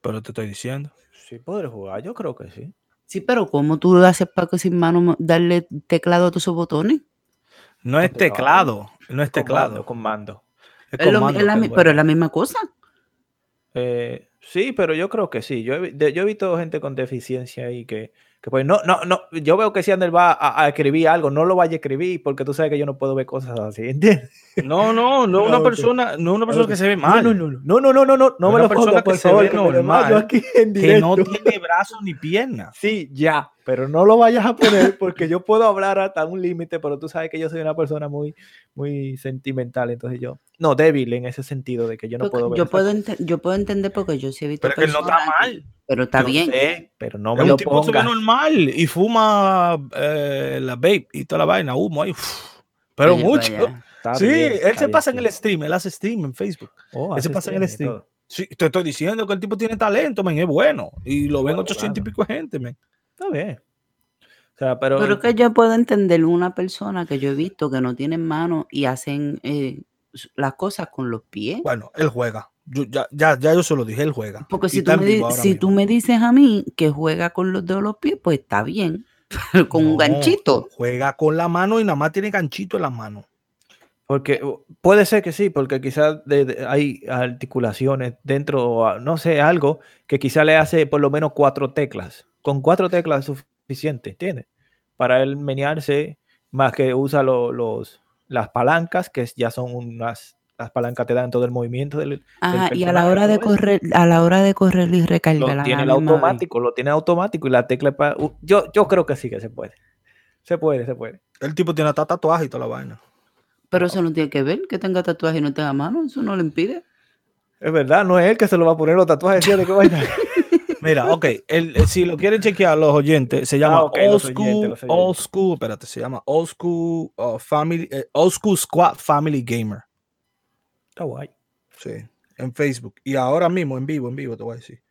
Pero te estoy diciendo.
Sí, podré jugar, yo creo que sí.
Sí, pero ¿cómo tú lo haces para que sin mano mo- darle teclado a todos esos botones?
No es
Con teclado.
no es
Con
teclado.
mando, con mando.
Es
lo
comando
es la
que
mi-
juega.
pero es la misma cosa.
Eh, sí, pero yo creo que sí. Yo he, vi- de- yo he visto gente con deficiencia ahí que, que pues no, no, no. Yo veo que si Ander va a, a escribir algo, no lo vaya a escribir porque tú sabes que yo no puedo ver cosas así, ¿entiendes?
No, no, no una
Ok.
persona, no una persona que se ve mal.
No, no, no, no, no, no, no, no, no me lo
persona
ponga,
que
por
se
favor,
ve
que
normal,
aquí en
que no tiene brazos ni piernas.
Sí, ya, pero no lo vayas a poner porque yo puedo hablar hasta un límite, pero tú sabes que yo soy una persona muy, muy sentimental, entonces yo, no, débil en ese sentido de que yo no
Porque
puedo ver.
yo, puedo yo puedo entender porque yo sí he visto
Pero que él no está mal.
Pero está
Yo
bien.
sé, pero no me
Es
lo
un tipo se normal y fuma eh, la vape y toda la vaina, humo ahí. uf, pero
Oye,
mucho. sí,
bien,
él se
bien,
pasa en el stream, él hace stream en Facebook.
Oh,
Ese
hace
pasa en el
stream.
Sí, te estoy diciendo que el tipo tiene talento, men, es bueno. Y lo ven
Bueno,
800 y pico de gente, men.
Está bien. O sea, pero,
Pero que yo puedo entender una persona que yo he visto que no tienen manos y hacen eh, las cosas con los pies.
Bueno, él juega. Yo, ya, ya, ya yo se lo dije, él juega.
Porque si, tú me, si tú dices a mí que juega con los dedos de los pies, pues está bien. Pero con un ganchito.
Juega con la mano y nada más tiene ganchito en la mano.
porque puede ser que sí, porque quizás de- de- hay articulaciones dentro, no sé, algo que quizás le hace por lo menos cuatro teclas. Con cuatro teclas es suficiente, ¿entiendes? Para él menearse, más que usa lo- los, las palancas, que ya son unas, las palancas te dan todo el movimiento del,
Ajá, y a la hora de correr, a la hora de correr y
lo
recargar la
tiene el automático, lo tiene automático y la tecla es para... uh, yo, yo creo que sí que se puede. Se puede, se puede.
El tipo tiene hasta tatuaje y toda la vaina.
Pero eso no tiene que ver, que tenga tatuaje y no tenga mano, eso no lo impide.
Es verdad, no es él que se lo va a poner los tatuajes, ¿sí? ¿de qué vaina?
Mira, ok, el, el- si lo quieren chequear los oyentes, se llama
Ah, ok,
Old School,
oyentes,
Old. School, espérate, se llama Old School uh, Family, eh, Old School Squad Family Gamer.
Está guay.
Sí, en Facebook. Y ahora mismo, en vivo, en vivo, te voy a decir.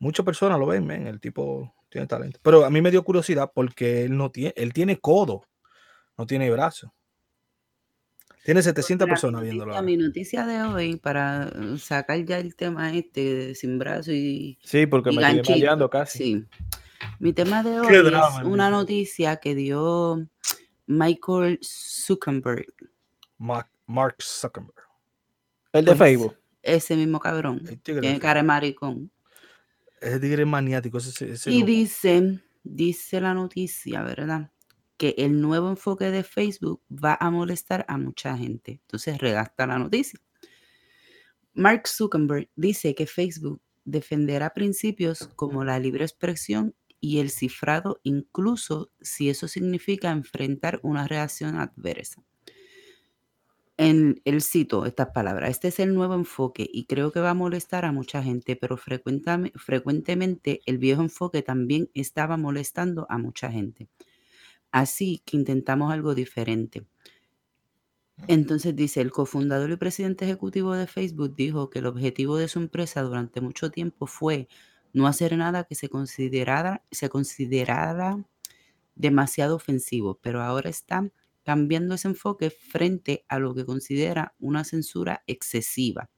Muchas personas lo ven, men, el tipo tiene talento. Pero a mí me dio curiosidad porque él no tiene, él tiene codo, no tiene brazo. Tiene 700
Mira,
personas viéndolo. ahora.
Mi noticia de hoy, para eh, sacar ya el tema este de sin brazo y,
Sí, porque
y
me estoy
ganchito,
desmayando casi.
Sí. Mi tema de hoy es una noticia que dio Michael Zuckerberg,
Mark, Mark Zuckerberg.
El de
Pues,
Facebook.
ese mismo cabrón.
El tigre
Tiene cara de maricón.
Ese tigre es maniático. Ese, ese- ese
Y
loco.
dice, dice la noticia, ¿verdad? Que el nuevo enfoque de Facebook va a molestar a mucha gente. Entonces redacta la noticia. Mark Zuckerberg dice que Facebook defenderá principios como la libre expresión y el cifrado, incluso si eso significa enfrentar una reacción adversa. En el cito estas palabras, este es el nuevo enfoque y creo que va a molestar a mucha gente, pero frecuentemente el viejo enfoque también estaba molestando a mucha gente. Así que intentamos algo diferente. Entonces dice, el cofundador y presidente ejecutivo de Facebook dijo que el objetivo de su empresa durante mucho tiempo fue no hacer nada que se considerara, se considerara demasiado ofensivo, pero ahora está cambiando ese enfoque frente a lo que considera una censura excesiva.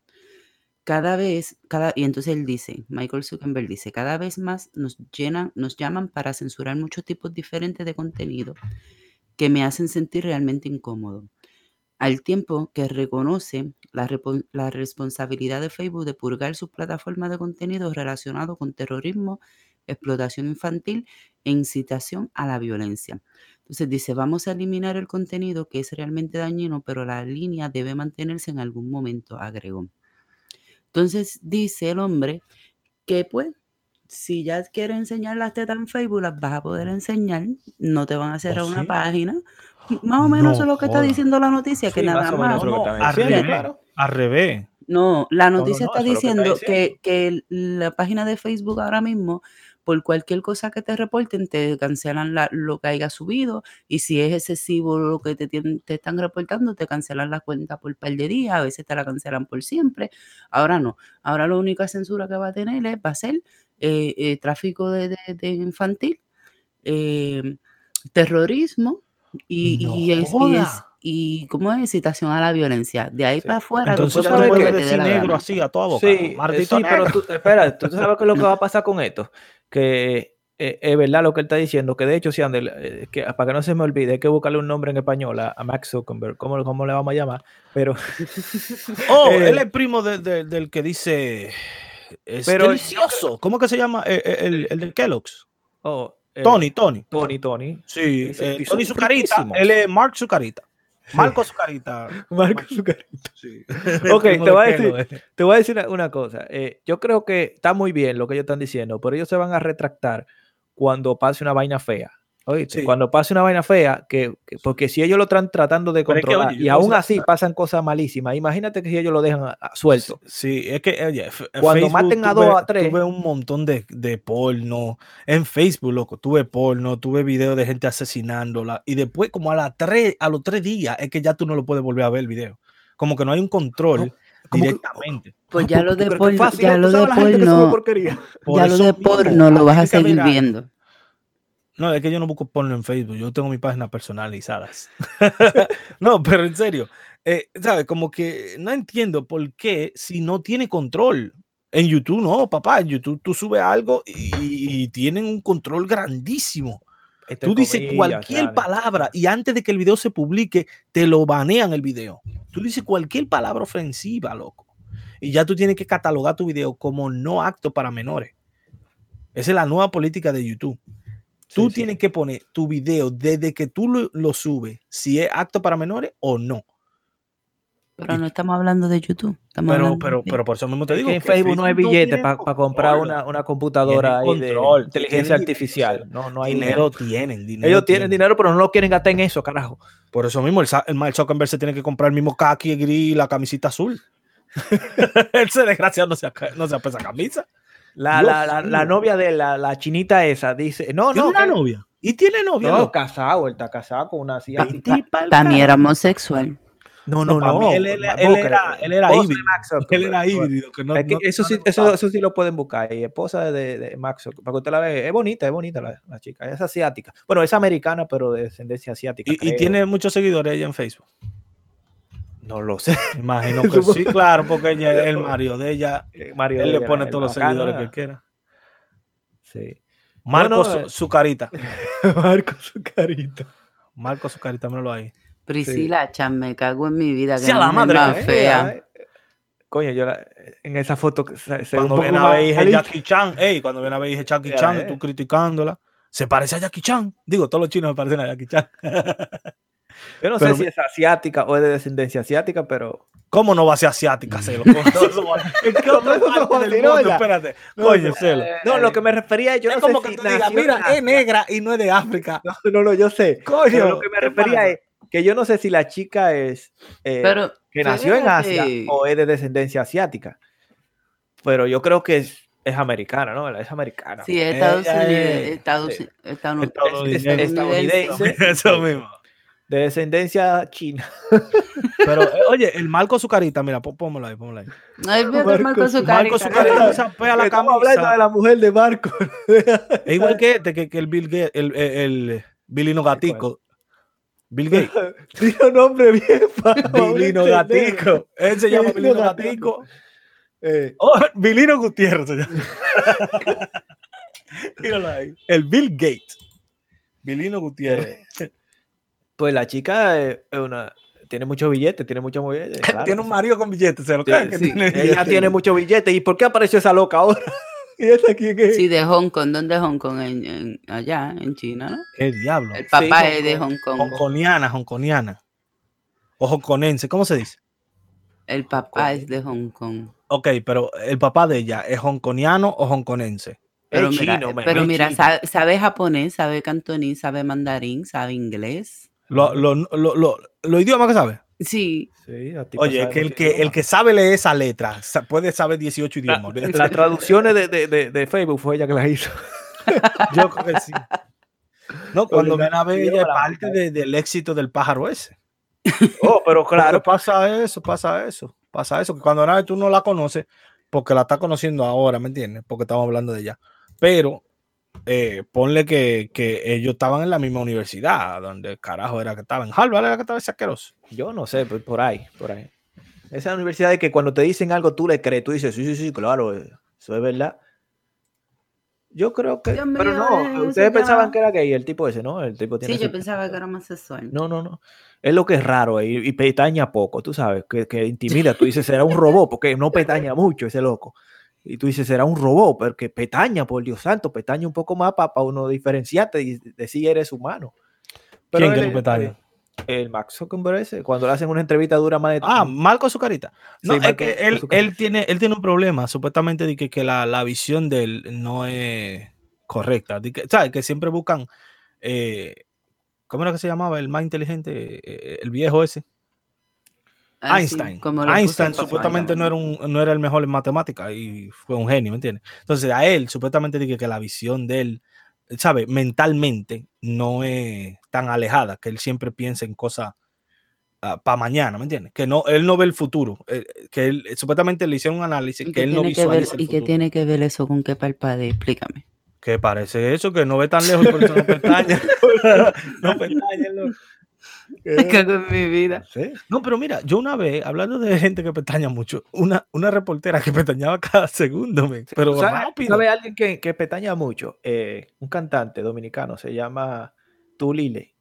Cada vez, cada, y entonces él dice, Michael Zuckerberg dice, cada vez más nos llenan, nos llaman para censurar muchos tipos diferentes de contenido que me hacen sentir realmente incómodo. Al tiempo que reconoce la, la responsabilidad de Facebook de purgar sus plataformas de contenido relacionado con terrorismo, explotación infantil e incitación a la violencia. Entonces dice, vamos a eliminar el contenido que es realmente dañino, pero la línea debe mantenerse en algún momento, agregó. Entonces dice el hombre que pues, si ya quieres enseñar las tetas en Facebook, las vas a poder enseñar, no te van a cerrar una
sí?
página. Más o menos eso es
No
lo que está diciendo la noticia, que
Sí,
nada
más que
No, al revés.
claro.
Al revés.
No, la
no,
noticia
no,
está
que
diciendo que,
diciendo.
que la página de Facebook ahora mismo, por cualquier cosa que te reporten, te cancelan la- lo que haya subido y si es excesivo lo que te, tienen- te están reportando, te cancelan la cuenta por par de días, a veces te la cancelan por siempre. Ahora no, ahora la única censura que va a tener es, va a ser eh, eh, tráfico de, de- de infantil, eh, terrorismo y,
No
y, es, y, es-
joda.
y ¿cómo es? Citación a la violencia. De ahí
Sí.
para afuera,
Entonces tú puedes decir negro así a toda boca.
Sí, sí, pero tú, espera, tú sabes qué es lo que va a pasar con esto. Que eh, es verdad lo que él está diciendo, que de hecho, si Ander, eh, que, para que no se me olvide, hay que buscarle un nombre en español a, a Max Zuckerberg, ¿cómo, cómo le vamos a llamar? Pero,
Oh,
Eh,
él es primo de- de- del que dice. Es
Pero
delicioso. ¿Cómo que se llama? Eh, eh, El, el de Kellogg's.
oh, eh,
Tony, Tony.
Tony, Tony.
Sí, eh, Tony Zucarita. Él es Mark Zucarita. Marco Zucarita.
Marco Zuckerberg.
Sí.
Ok, te voy a decir-
eh.
Te voy a decir una, una cosa. eh, yo creo que está muy bien lo que ellos están diciendo, pero ellos se van a retractar cuando pase una vaina fea. ¿Oíste?
Sí.
Cuando pase una vaina fea, que, que- porque si ellos lo están tratando de
Pero es que,
controlar
oye,
y aún así pasan cosas malísimas, imagínate que si ellos lo dejan a- a- suelto.
Sí, es que oye,
Cuando
Facebook
maten a
tuve-
dos, a tres.
Tuve un montón de, de porno. En Facebook, loco, tuve porno, tuve videos de gente asesinándola. Y después, como a, las tres, a los tres días, es que ya tú no lo puedes volver a ver el video. Como que no hay un control
como que-
directamente.
Pues
Ah,
ya
¿tú-
lo de porno, ya
¿Tú
lo de
sabes la gente que sube
porno, ya lo de porno lo vas a seguir viendo.
No, es que yo no busco porno en Facebook, yo tengo mi página personalizadas. no, pero en serio, eh, ¿sabes? Como que no entiendo por qué si no tiene control. En YouTube no, papá, en YouTube tú subes algo y, y tienen un control grandísimo. Tú dices
comillas,
cualquier palabra y antes de que el video se publique, te lo banean el video. Tú dices cualquier palabra ofensiva, loco. Y ya tú tienes que catalogar tu video como no apto para menores. Esa es la nueva política de YouTube. Tú
Sí, sí.
tienes que poner tu video desde que tú lo, lo subes, si es apto para menores o no.
Pero no estamos hablando de YouTube. Estamos
Pero,
hablando
pero,
de-
pero por eso mismo te
Es
digo.
que en
que
Facebook no hay billete para comprar una, una computadora ahí de
control,
inteligencia artificial.
dinero,
No, no hay
dinero
dinero.
tienen, dinero
Ellos tienen dinero, pero no lo quieren gastar en eso, carajo.
Por eso mismo el, el Mark Zuckerberg se tiene que comprar el mismo kaki gris y la camisita azul. Ese desgraciado no se, no se apesa camisa.
La, la, la, la novia de la, la chinita esa dice, no,
¿Tiene
no,
una
que-
novia? ¿Y tiene novia?
no, casado, él está casado con una asiática.
Carajo.
era homosexual.
No,
No,
no, no.
él él
crees.
era- él era híbrido. Él era híbrido. Que no,
Es que
no-
eso,
no
sí, eso, eso sí lo pueden buscar. Y esposa de, de Max para que usted la vea. Es bonita, es bonita la, la chica. Es asiática. Bueno, es americana, pero de descendencia asiática.
Y, y tiene muchos seguidores ella en Facebook.
No lo sé.
Imagino que sí, claro, porque ella es el marido de ella.
Eh, Mario
Él le pone todos los seguidores que quiera.
Sí.
Marco
no,
su,
eh.
su carita.
Marco su carita.
Marco su carita, míralo ahí.
Priscila, chan, me cago en mi vida. Que
Sí, a la madre
más
que-
fea.
Coño, yo la- en esa foto se, se ve un
Cuando viene a ver dije. Jackie Chan, ey, cuando viene a ver dije Jackie
Ya,
Chan y
eh.
tú criticándola, se parece a Jackie Chan. Digo, todos los chinos me parecen a Jackie Chan.
Yo no
pero
sé si es asiática o es de descendencia asiática, pero
¿Cómo no va a ser asiática, Celo? ¿En qué otra
Eso no
parte del
fascinó
mundo?
ya.
Espérate.
No,
Coño,
no,
Celo.
no, lo que me refería yo
es
no
como
sé
que
si
tú digas,
nació
mira, es negra y no es de África.
No, no, no, yo sé.
Coño,
Pero lo que me
¿qué
refería
pasa?
es que yo no sé si la chica es eh,
Pero,
que nació en Asia o es de descendencia asiática. Pero yo creo que es, es americana, ¿no? Es americana.
sí, es Estados Unidos.
es-
Estados,
estadounidense. Eso mismo.
De descendencia china.
Pero, eh, oye, el Marco su carita, mira, pó- pónmelo ahí, pónmelo ahí.
Ay,
Marco
Marco su
Marco su
carita.
carita se apea la
Estamos hablando de
camisa.
la mujer de Marco.
Es igual que este, que, que el Bill Gates, el, el, el Bilino Gatico. Bill Gates.
Tiene un nombre bien fácil.
Bilino Gatico. Él se llama
Bilino Gatico.
Gatico.
Eh,
Oh, Bilino Gutiérrez se llama. Míralo ahí. El Bill Gates. Bilino Gutiérrez.
Pues la chica es una, tiene muchos billetes, tiene muchos billetes. claro.
Tiene un marido con billetes, se lo
Sí,
creen que
sí,
tiene
Ella
billetes?
tiene muchos billetes. ¿Y por qué apareció esa loca ahora? ¿Y esta quién es?
Sí, de Hong Kong. ¿Dónde es Hong Kong? En, en- allá, en China, ¿no?
¿Qué diablo?
El papá
Hong
es de
Kong.
Hong Kong.
Hongkoniana, hongkoniana. O hongkonense, ¿cómo se dice?
El papá es de Hong Kong.
Ok, pero el papá de ella es hongkoniano o hongkonense.
Pero
Es
mira,
chino,
pero mira
chino.
sabe, sabe japonés, sabe cantonés, sabe mandarín, sabe inglés.
Lo, lo, lo, lo- los idiomas que sabe.
Sí,
Sí, la
Oye, que el que, el que sabe leer esa letra puede saber 18 idiomas.
La-. Las traducciones de, de, de, de Facebook fue ella que las hizo.
Yo creo que sí. No, cuando
Oye,
ven a ver,
la-
ella es
la-
parte de- del éxito del pájaro ese.
Oh, pero
Claro,
claro.
pasa eso, pasa eso, pasa eso, que cuando nada tú no la conoces, porque la estás conociendo ahora, ¿me entiendes? Porque estamos hablando de ella. Pero eh, ponle que, que ellos estaban en la misma universidad, donde carajo era que estaban. En Harvard era que estaba ese asqueroso.
Yo no sé, por ahí, por ahí. Esa universidad de que cuando te dicen algo tú le crees, tú dices, sí, sí, sí, claro, eso es verdad. Yo creo que,
Dios
pero no, ustedes pensaban que era gay, el tipo ese, ¿no? El tipo tiene
sí, yo pensaba que era más sexual.
No, no, no. Es lo que es raro eh, y, y pestaña poco, tú sabes, que, que intimida. Tú dices, será un robot, porque no pestaña mucho ese loco. Y tú dices, será un robot, porque pestaña, por Dios santo, pestaña un poco más para uno diferenciarte y decir eres humano.
¿Quién que
él
no
es-
pestaña?
El Max Zuckerberg ese, cuando le hacen una entrevista dura más de...
Ah, Marco Azucarita. No,
Sí,
es
Marco
que él, él, tiene, él tiene un problema, supuestamente, de que, que la, la visión de él no es correcta. De que, ¿Sabes? Que siempre buscan. eh, ¿Cómo era que se llamaba? El más inteligente, eh, el viejo ese.
Ah, sí,
Einstein.
como
Einstein supuestamente no era, un, no era el mejor en matemáticas y fue un genio, ¿me entiendes? Entonces a él supuestamente dije que la visión de él, ¿sabe? Mentalmente no es tan alejada, que él siempre piensa en cosas para mañana, ¿me entiendes? Que no, él no ve el futuro, eh, que él, supuestamente le hicieron un análisis
¿Y
que
qué
él no
que ver,
visualiza el
¿Y qué tiene que ver eso con qué palpade? Explícame.
Que parece eso, que no ve tan lejos, por eso no pestaña. no pestaña, loco.
Me cago en mi vida.
Sí.
No, pero mira, yo una vez, hablando de gente que pestaña mucho, una, una reportera que pestañaba cada segundo, men, pero
¿Sabe, alguien que, que pestaña mucho? Eh, un cantante dominicano, se llama Tulile.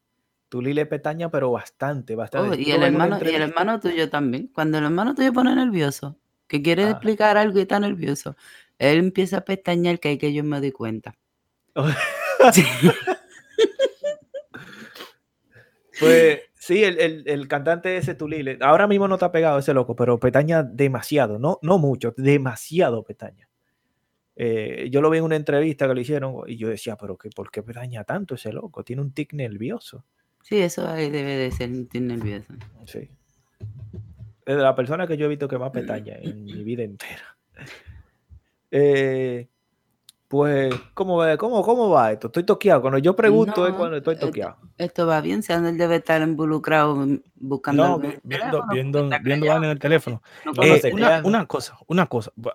Tulile pestaña, pero bastante, bastante.
Oh, y el hermano, y el hermano tuyo también. Cuando el hermano tuyo pone nervioso, que quiere
Ah.
explicar algo y está nervioso, él empieza a pestañear que hay que yo me doy cuenta. Sí.
Pues sí, el, el- el cantante ese Tulile, ahora mismo no está pegado ese loco, pero pestaña demasiado, no, no mucho, demasiado pestaña. Eh, yo lo vi en una entrevista que le hicieron y yo decía, pero que, ¿por qué pestaña tanto ese loco? Tiene un tic nervioso.
Sí, eso ahí debe de ser estoy nervioso.
Sí. Es de la persona que yo he visto que más pestaña en mi vida entera. Eh, Pues, ¿cómo va, cómo, ¿cómo va esto? Estoy toqueado. Cuando yo pregunto es
No,
cuando estoy
esto-
toqueado.
Esto va bien, si él debe estar involucrado buscando.
No, viendo,
teléfono,
viendo, viendo en el teléfono.
no
Eh,
conoce.
una, una cosa, una cosa. ¿Va,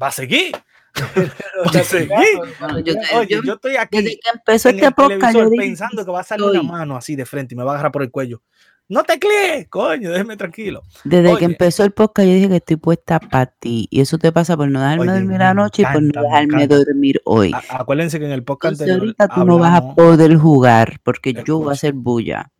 va a seguir? ¿Va a seguir?
yo te-
Oye,
yo-
yo estoy aquí
Desde que empezó
en
este
el
podcast, yo
televisor
dije,
pensando que va a salir una
estoy-
mano así de frente y me va a agarrar por el cuello. No te cliques, coño, déjeme tranquilo.
Desde
Oye.
que empezó el podcast, yo dije que estoy puesta para ti. Y eso te pasa por no dejarme
Oye,
dormir
me
anoche y por no dejarme dormir hoy.
A- acuérdense que en el podcast
Entonces
anterior
ahorita tú no vas a poder jugar porque yo voy a hacer bulla.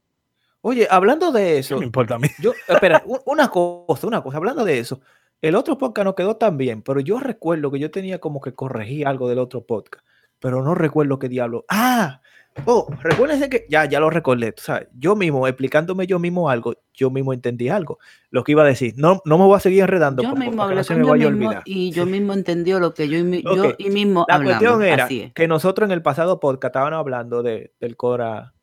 Oye, hablando de
¿Qué
eso,
me importa a mí?
yo, espera, una cosa, una cosa, hablando de eso, el otro podcast no quedó tan bien, pero yo recuerdo que yo tenía como que corregir algo del otro podcast, pero no recuerdo qué diablo. Ah, oh, recuérdense que ya, ya lo recordé, tú sabes, yo mismo, explicándome yo mismo algo, yo mismo entendí algo, lo que iba a decir. No, no me voy a seguir enredando
Yo mismo hablé
no se
con
me
yo
vaya a
mismo
olvidar.
y yo mismo entendió lo que yo y, mi- yo y mismo
La
hablamos.
cuestión era
Así es.
que nosotros en el pasado podcast estábamos hablando de, del cora,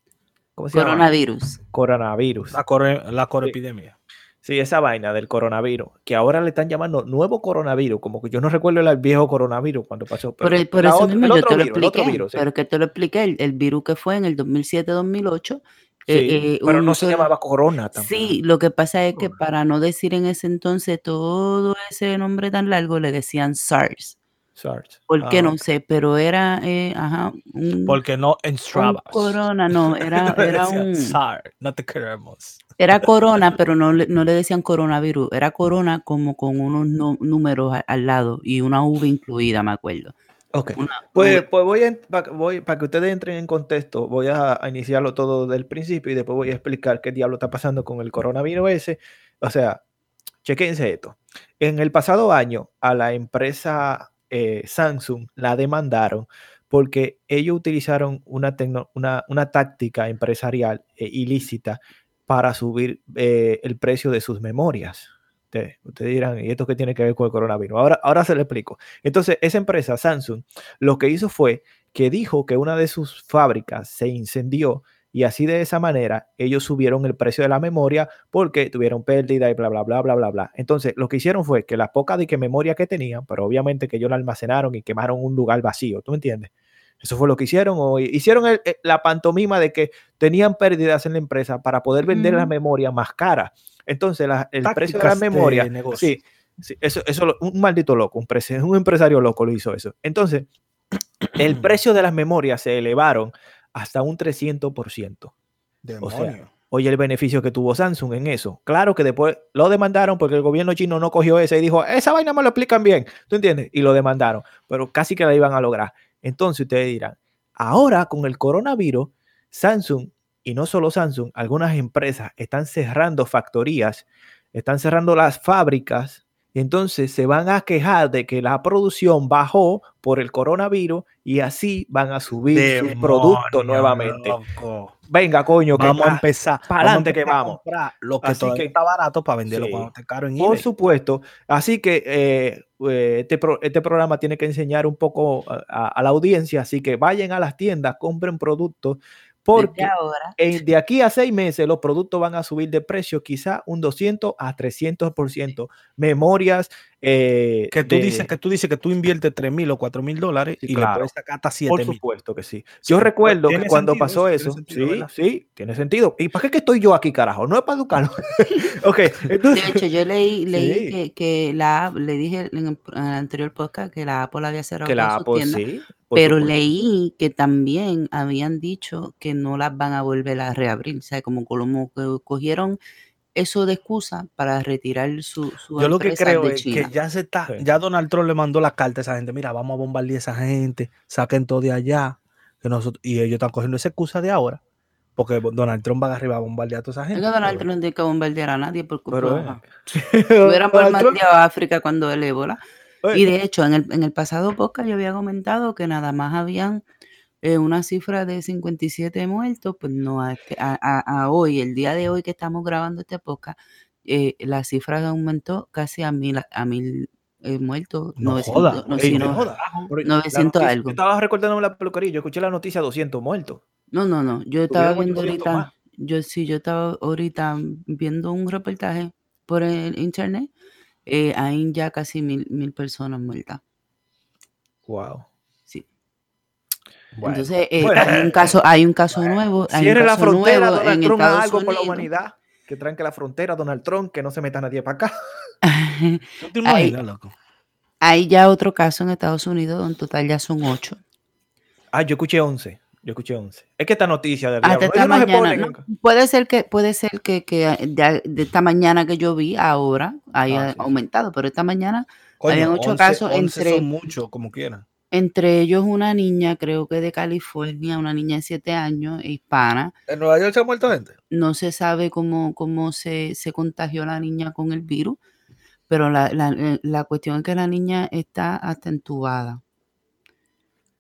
¿cómo se llama?
Coronavirus.
Coronavirus.
La, core, la corepidemia.
Sí, esa vaina del coronavirus, que ahora le están llamando nuevo coronavirus, como que yo no recuerdo el viejo coronavirus cuando pasó.
Por,
pero
el- por
la
eso mismo yo
otro
te lo
virus,
expliqué.
virus, sí.
Pero que te lo expliqué, el, el virus que fue en el 2007-2008.
Sí,
eh, eh,
pero no se llamaba corona tampoco.
Sí, lo que pasa es que para no decir en ese entonces todo ese nombre tan largo le decían SARS.
SARS.
¿Por qué
Ah,
no sé? Pero era, eh, ajá, un,
Porque no en Strava.
corona, no, era, era un,
SAR, no te queremos.
era corona, pero no le, no le decían coronavirus, era corona como con unos nu- números a- al lado y una V incluida, me acuerdo.
Ok.
Una
Pues, pues voy, a, voy para que ustedes entren en contexto, voy a, a iniciarlo todo del principio y después voy a explicar qué diablo está pasando con el coronavirus ese. O sea, chequense esto. En el pasado año, a la empresa eh, Samsung la demandaron porque ellos utilizaron una, una, una táctica empresarial eh, ilícita para subir eh, el precio de sus memorias. Ustedes, ustedes dirán, ¿y esto qué tiene que ver con el coronavirus? Ahora, ahora se lo explico. Entonces, esa empresa, Samsung, lo que hizo fue que dijo que una de sus fábricas se incendió y así de esa manera ellos subieron el precio de la memoria porque tuvieron pérdida y bla, bla, bla, bla, bla, bla. Entonces, lo que hicieron fue que la poca de que memoria que tenían, pero obviamente que ellos la almacenaron y quemaron un lugar vacío, ¿tú me entiendes? Eso fue lo que hicieron. O hicieron el- eh, la pantomima de que tenían pérdidas en la empresa para poder vender la
Ujú.
memoria más cara. Entonces, la- el precio de la
de
memoria, sí, sí, eso, eso un maldito loco, un empresario loco lo hizo eso. Entonces, el precio de las memorias se elevaron hasta un 300%.
Demonio.
Oye, el beneficio que tuvo Samsung en eso. Claro que después lo demandaron porque el gobierno chino no cogió ese y dijo, esa vaina me lo explican bien. ¿Tú entiendes? Y lo demandaron, pero casi que la iban a lograr. Entonces ustedes dirán, ahora con el coronavirus, Samsung, y no solo Samsung, algunas empresas están cerrando factorías, están cerrando las fábricas, entonces se van a quejar de que la producción bajó por el coronavirus y así van a subir sus productos
Demonio,
nuevamente.
loco.
Venga, coño, que
Vamos a empezar.
pa'lante que
empezar a
vamos.
Lo que
Así que-
está barato para venderlo
Sí.
cuando esté caro en
Por
eBay.
supuesto. Así que eh, eh, este, pro- este programa tiene que enseñar un poco a, a- a la audiencia. Así que vayan a las tiendas, compren productos, porque
ahora,
en- de aquí a seis meses los productos van a subir de precio quizá un 200 a 300%. Memorias. Eh,
Que tú,
de-
dices, que tú dices que tú inviertes 3 mil o 4 mil dólares
Sí,
y
claro.
le puedes sacar hasta 7
Por
mil.
supuesto que sí.
Sí,
Yo recuerdo que cuando
sentido
pasó
eso, sentido,
sí,
¿verdad?
sí, tiene sentido. ¿Y para qué que estoy yo aquí, carajo? No es para educarlo. ok,
de
entonces,
hecho, yo leí, leí
Sí.
que, que la le dije en el, en el anterior podcast que la Apple había cerrado
que la Apple
tiendas,
sí.
pero
supuesto.
leí que también habían dicho que no las van a volver a reabrir, o sea, como, como que cogieron eso de excusa para retirar su, su
Yo lo que creo
de
es
China.
que ya se está,
Sí.
ya Donald Trump le mandó la carta a esa gente, mira, vamos a bombardear a esa gente, saquen todo de allá, que nosotros, y ellos están cogiendo esa excusa de ahora, porque Donald Trump va arriba a bombardear a toda esa
Es
gente.
que Donald Trump no tiene que bombardear a nadie
eh,
ajá, hubieran bombardeado a África cuando el ébola.
eh,
Y de hecho, en el, en el pasado podcast yo había comentado que nada más habían eh, una cifra de 57 muertos, pues no, a, a- hoy, el día de hoy que estamos grabando este podcast, eh, la cifra aumentó casi a mil, a mil eh, muertos.
No
900,
joda,
no,
ey,
sí,
no
no,
joda.
Pero
900
la noticia-
algo.
Yo estaba recordándome la peluquería, yo escuché la noticia 200 muertos.
no, no, no, yo estaba viendo
800
ahorita,
más.
yo sí, yo estaba ahorita viendo un reportaje por el internet, eh, hay ya casi mil, mil personas muertas.
Wow.
Bueno,
Entonces, eh,
bueno,
hay un caso, hay un caso nuevo. hay un
Cierre la
caso
frontera,
nuevo
Donald
en
Trump,
Estados
algo por la humanidad. Que tranque la frontera, Donald Trump, que no se meta nadie para acá.
¿Tú te
Ay.
imaginas, loco?
Hay ya otro caso en Estados Unidos, en total ya son ocho.
Ah, yo escuché 11. Yo escuché 11. Es que esta noticia del
Hasta esta
no se
mañana. no, puede ser que, puede ser que, que de, de esta mañana que yo vi ahora haya
Ah, sí,
aumentado, pero esta mañana
Coño,
Habían ocho
11
casos
11
entre-
son muchos, como quieran.
Entre ellos una niña, creo que de California, una niña de siete años, hispana.
¿En Nueva York se ha muerto gente?
No se sabe cómo, cómo se, se contagió la niña con el virus, pero la, la- eh, la cuestión es que la niña está hasta entubada.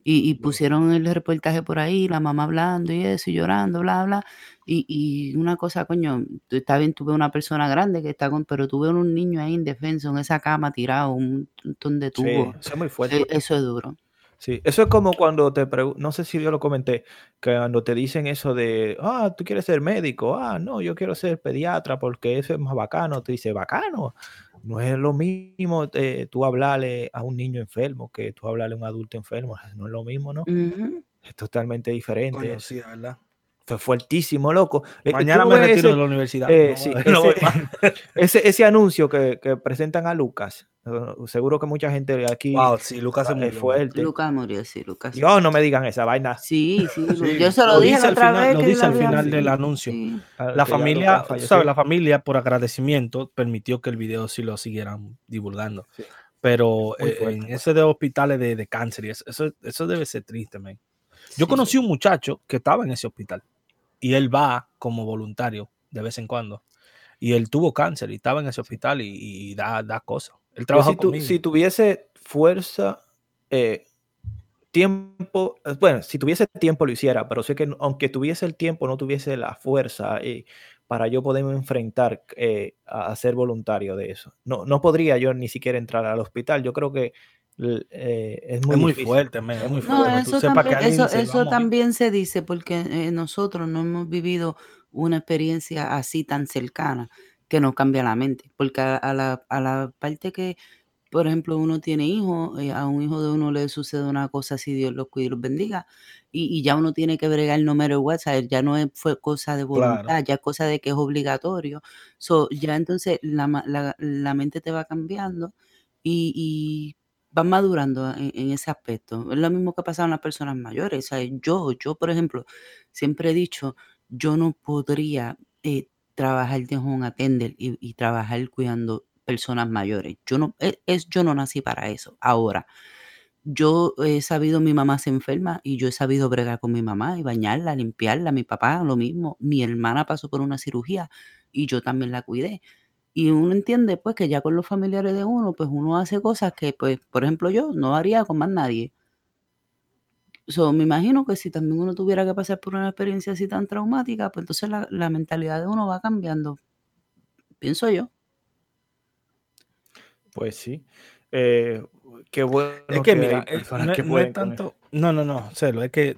Y, y pusieron el reportaje por ahí, la mamá hablando y eso, y llorando, bla, bla. Y, y una cosa, coño, está bien, tuve una persona grande que está con, pero tuve un niño ahí indefenso en esa cama tirado, un montón de
Sí,
tubos.
eso es muy fuerte.
Eso es duro.
Sí, eso es como cuando te preguntan, no sé si yo lo comenté, que cuando te dicen eso de, ah, tú quieres ser médico, ah, no, yo quiero ser pediatra porque eso es más bacano, te dice, bacano, no es lo mismo eh, tú hablarle a un niño enfermo que tú hablarle a un adulto enfermo, no es lo mismo, ¿no? Es totalmente diferente. Eso.
sí, de verdad.
Fue fuertísimo, loco. Eh,
Mañana me retiro
ese-
de la universidad.
eh,
No,
sí,
no voy
ese- ese, ese anuncio que, que presentan a Lucas, seguro que mucha gente aquí
Wow, sí, Lucas se
es
murió.
fuerte.
Lucas murió, sí, Lucas.
Dios, no me digan esa vaina.
Sí, sí,
Sí,
yo se lo,
lo
dije la
al
otra
final-
vez.
lo
que
dice al final del anuncio.
sí.
Ah,
La
que
familia, sabes, la familia por agradecimiento permitió que el video sí lo siguieran divulgando.
Sí.
Pero eh, en ese de hospitales de, de cáncer, y eso, eso, eso debe ser triste, man. Yo
Sí.
conocí un muchacho que estaba en ese hospital y él va como voluntario de vez en cuando. Y él tuvo cáncer y estaba en ese hospital y, y da, da cosas. Él
Yo
trabajó
si, tu-
conmigo.
si tuviese fuerza, eh, tiempo, eh, bueno, si tuviese tiempo lo hiciera, pero sé que aunque tuviese el tiempo, no tuviese la fuerza eh, para yo poderme enfrentar eh, a, a ser voluntario de eso. No, no podría yo ni siquiera entrar al hospital. Yo creo que eh, es muy,
es muy
difícil.
fuerte, man, es muy
No,
fuerte. que tú
eso, también, eso,
se
eso también dice porque eh, nosotros no hemos vivido una experiencia así tan cercana que nos cambia la mente. Porque a, a la, a la parte que, por ejemplo, uno tiene hijos, eh, a un hijo de uno le sucede una cosa así, Dios los cuide y los bendiga, y, y ya uno tiene que bregar no matter what, ¿sabes? ya no es, fue cosa de
Claro.
voluntad, ya es cosa de que es obligatorio. So, ya entonces la, la- la mente te va cambiando y, y madurando en, en ese aspecto. Es lo mismo que pasa con las personas mayores. ¿sabes? Yo, yo, por ejemplo, siempre he dicho, yo no podría eh, trabajar de home attendant y, trabajar cuidando personas mayores. Yo no, es, es- yo no nací para eso. Ahora, yo he sabido, mi mamá se enferma y yo he sabido bregar con mi mamá y bañarla, limpiarla, mi papá lo mismo, mi hermana pasó por una cirugía y yo también la cuidé. Y uno entiende pues que ya con los familiares de uno, pues uno hace cosas que pues, por ejemplo, yo no haría con más nadie. So, me imagino que si también uno tuviera que pasar por una experiencia así tan traumática, pues entonces la, la mentalidad de uno va cambiando. Pienso yo.
Pues sí. Eh, qué bueno.
Es que mira, eh,
personas
no,
que
no es tanto. No, no, no, Celo, es que,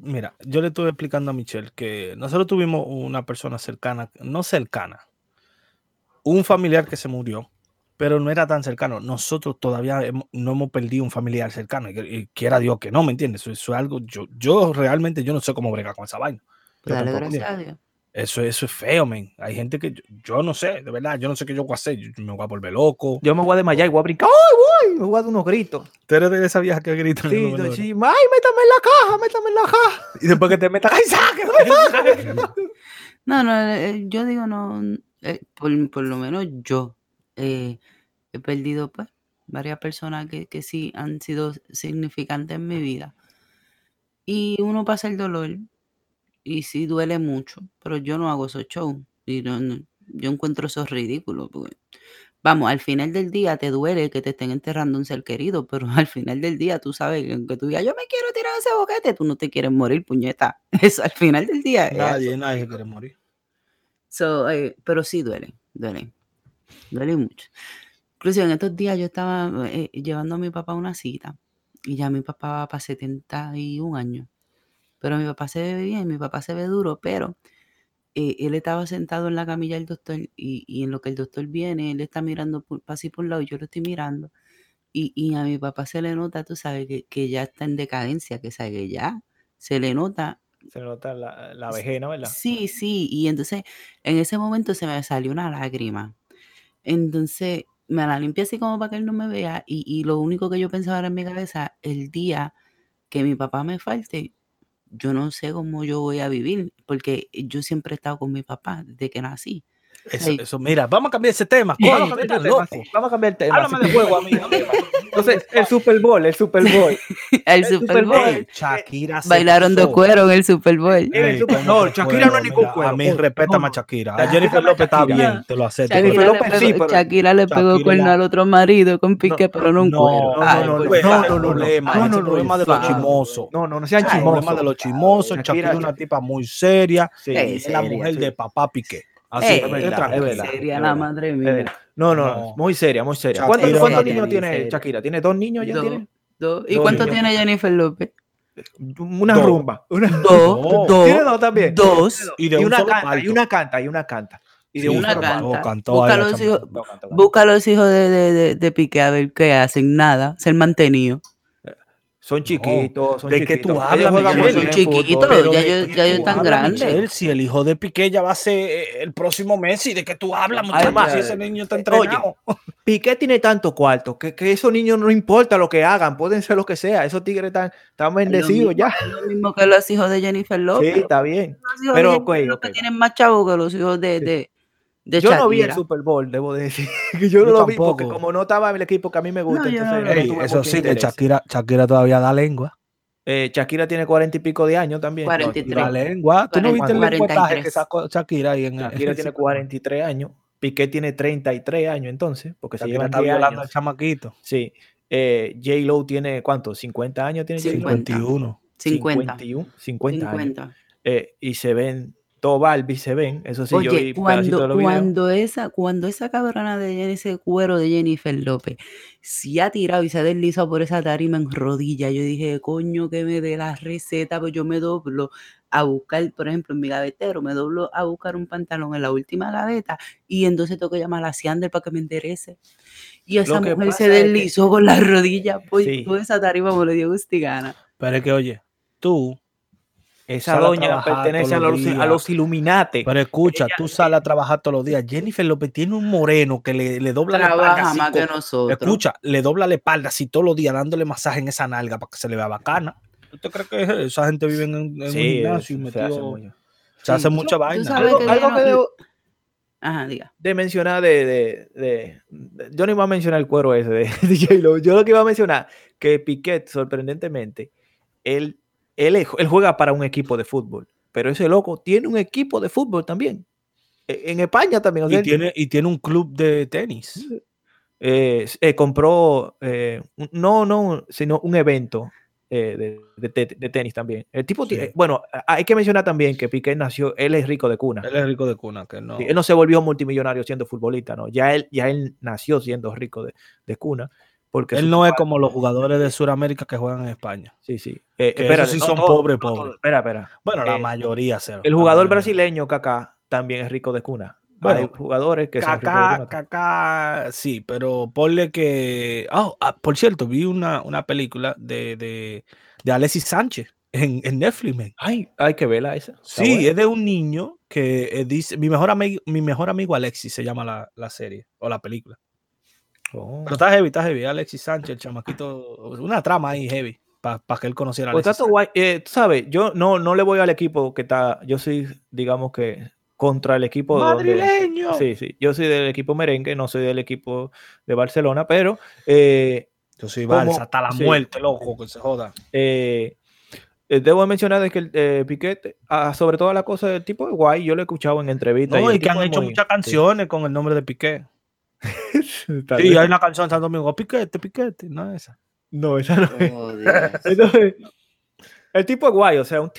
mira, yo le estuve explicando a Michelle que nosotros tuvimos una persona cercana, no cercana, un familiar que se murió, pero no era tan cercano. Nosotros todavía hemo- no hemos perdido un familiar cercano, y, quiera Dios que no, ¿me entiendes? Eso, eso es algo, yo, yo realmente yo no sé cómo bregar con esa vaina. Yo
dale gracias a Dios.
Eso, eso es feo, men. Hay gente que yo, yo no sé, de verdad, yo no sé qué yo voy a hacer. Yo me voy a volver loco.
Yo me voy a desmayar y voy a brincar. ¡Ay, voy! Me voy a dar unos gritos.
Tú eres de esa vieja que grita.
Sí, sí. ¡Ay, métame en la caja! ¡Métame en la caja!
Y después que te metas, ¡ay, saque!
No, no, eh, yo digo no, eh, por, por lo menos yo eh, he perdido pues varias personas que, que sí han sido significantes en mi vida. Y uno pasa el dolor y sí duele mucho, pero yo no hago esos shows. Y no- no- yo encuentro eso ridículo. Porque, vamos, al final del día te duele que te estén enterrando un ser querido, pero al final del día tú sabes que aunque tú digas, yo me quiero tirar ese boquete, tú no te quieres morir, puñeta. Eso al final del día es así.
Nadie, nadie quiere morir.
So, eh, pero sí duele, duele, duele mucho. Inclusive en estos días yo estaba eh, llevando a mi papá a una cita y ya mi papá va para 71 años. Pero mi papá se ve bien, mi papá se ve duro, pero eh, él estaba sentado en la camilla del doctor y, y en lo que el doctor viene, él está mirando por, así por un lado y yo lo estoy mirando. Y, y a mi papá se le nota, tú sabes, que, que ya está en decadencia, que sabe que ya se le nota.
Se nota la, la vejena, ¿verdad?
Sí, sí. Y entonces en ese momento se me salió una lágrima. Entonces me la limpié así como para que él no me vea. Y, y lo único que yo pensaba era en mi cabeza, el día que mi papá me falte, yo no sé cómo yo voy a vivir, porque yo siempre he estado con mi papá desde que nací.
Eso, eso, mira, vamos a cambiar ese tema.
Vamos a cambiar el tema,
loco.
sí. Vamos a cambiar el tema.
Háblame
sí.
de juego, amigo.
Entonces, el Super Bowl, el Super Bowl.
El
Super
Super
Bowl.
Bowl.
Shakira
Bailaron de cuero en el Super Bowl.
El Super-
¿cómo
no,
que
Shakira no es ningún cuero.
A mí
No,
respeta
no, no.
Shakira. A Jennifer López está bien, te lo acepto.
Jennifer
Shakira le,
López
pegó,
sí, pero-
Shakira le pegó
Shakira
cuerno al otro marido con Piqué,
No,
pero no un
No,
cuero.
no, no,
por
no,
no,
el
no, no,
problema, el de los
no,
chismosos.
No, no, no sean
El
Ay,
chismosos.
problema de los chismosos.
Shakira-
es una tipa muy seria. Es la mujer de papá Piqué. Es,
verdad, es verdad.
Sería
es
la
verdad.
madre mía.
No, no,
No.
muy seria, muy seria. ¿Cuántos, cuántos niños
ni
tiene. Shakira? ¿Tiene dos niños ya
Dos,
tiene?
dos. ¿Y
Dos
cuánto
niños.
tiene Jennifer López?
Una
Dos.
rumba. Una...
Dos,
Dos.
¿Tiene
dos,
también?
dos.
Y de
y
un
una canta,
palco.
y una canta, y una canta. Y de
Sí,
Una canta.
cantó,
Busca los hijos, busca a los hijos de, de, de, de Piqué a ver qué hacen. Nada, ser mantenido.
Son chiquitos, son
¿de qué
chiquitos.
tú hablas,
Son chiquitos,
fútbol.
Ya yo- ya yo
tú
tan
hablas,
grande.
Michelle, si el hijo de Piqué ya va a ser eh, el próximo Messi, ¿de qué tú hablas, muchacho?
ay,
Si ese niño está
Oye,
entrenado.
Piqué tiene tanto cuarto que, que esos niños no importa lo que hagan, pueden ser lo que sea. Esos tigres están, están bendecidos ya.
Es lo mismo que los hijos de Jennifer
Sí,
López.
está bien.
Los hijos
pero,
de Jennifer
ok,
López
ok.
tienen más chavos que los hijos de,
Sí.
de, de
Yo no vi el. Super Bowl, debo de decir. que yo no
Yo
lo vi porque como no estaba en el equipo que a mí me gusta,
No,
entonces no.
Ey, eso sí, que. Shakira, Shakira todavía da lengua.
Eh, Shakira tiene cuarenta y pico de años también.
43.
Da lengua. ¿Tú no viste el
43.
lenguaje que sacó Shakira ahí en
Shakira
en-
tiene 43 años. Piqué tiene 33 años entonces, porque se llevan
está
10
violando al
años.
chamaquito.
Sí. Eh, J. Lo tiene, ¿cuánto? ¿50 años tiene J. Lo?
50.
51.
50.
51, 50 años.
50.
Eh, y se ven, todo Barbie se ven, eso sí, yo
Oye,
vi pedacitos de
cuando,
videos.
cuando, esa, cuando esa cabrona de ese cuero de Jennifer López se ha tirado y se ha deslizado por esa tarima en rodillas, yo dije, coño, que me dé la receta, pues yo me doblo a buscar, por ejemplo, en mi gavetero, me doblo a buscar un pantalón en la última gaveta y entonces tengo que llamar a Ciander para que me enderece. Y esa mujer se
es que-
deslizó con las rodillas, pues
Sí.
toda esa tarima me lo dio gustigana.
Pero es que, oye, tú,
Esa doña pertenece a los, a los Illuminati.
pero escucha, tú sales a trabajar todos los días. Jennifer López tiene un moreno que le, le dobla la espalda.
Más que nosotros.
Escucha, le dobla la espalda así todos los días, dándole masaje en esa nalga para que se le vea bacana. ¿Usted cree que esa gente vive en, en un
Sí,
gimnasio y
se hace
metido- se hace
Sí.
mucha
Tú
vaina?
sabes
Algo,
que
algo debo
Ajá, diga.
de mencionar de, de, de- de- Yo no iba a mencionar el cuero ese de. Yo lo que iba a mencionar, que Piquet, sorprendentemente, él, él, él juega para un equipo de fútbol. Pero ese loco tiene un equipo de fútbol también. E- En España también. o sea,
Y tiene, y tiene un club de tenis.
eh, eh, compró, eh, no, no, sino un evento eh, de, de te- de tenis también. El tipo, ti-
Sí.
eh, bueno, hay que mencionar también que Piqué nació, él es rico de cuna.
Él es rico de cuna, que no.
Sí, Él no se volvió multimillonario siendo futbolista, ¿no? Ya él, ya él nació siendo rico de, de cuna. Porque
Él no es como los jugadores de Sudamérica que juegan en España.
Sí, sí. Eh,
esos sí
no
son pobres,
no
pobres.
Espera, espera.
Bueno, la
Eh,
mayoría se
El jugador brasileño, Kaká, también es rico de cuna.
Bueno,
Hay jugadores que son
Kaká,
cuna.
Kaká, sí, pero ponle que. Ah, ah, por cierto, vi una, una película de, de, de Alexis Sánchez en, en Netflix, man.
Ay, hay que verla esa.
Sí,
buena.
es de un niño que eh, dice. Mi mejor, amigo, mi mejor amigo Alexis se llama la, la serie o la película.
Oh.
Pero está heavy, está heavy. Alexis Sánchez, el chamaquito. Una trama ahí heavy para que él conociera a
Pues
Alexis.
todo guay. Eh, tú sabes, yo no, no le voy al equipo que está. Yo soy, digamos que, contra el equipo. donde-
¡Madrileño!
sí, sí. Yo soy del equipo merengue, no soy del equipo de Barcelona, pero eh,
Yo soy Barça hasta la
sí.
muerte, loco, que se joda.
eh, debo mencionar que el eh, Piquet, ah, sobre todas las cosas del tipo de guay, yo lo he escuchado en entrevistas.
No, y que han hecho
muy-
muchas canciones con el nombre de Piqué.
Sí,
hay una canción en Santo Domingo, Piquete, Piquete, no es esa.
No, esa no es.
Oh.
Entonces, el tipo es guay, o sea, un,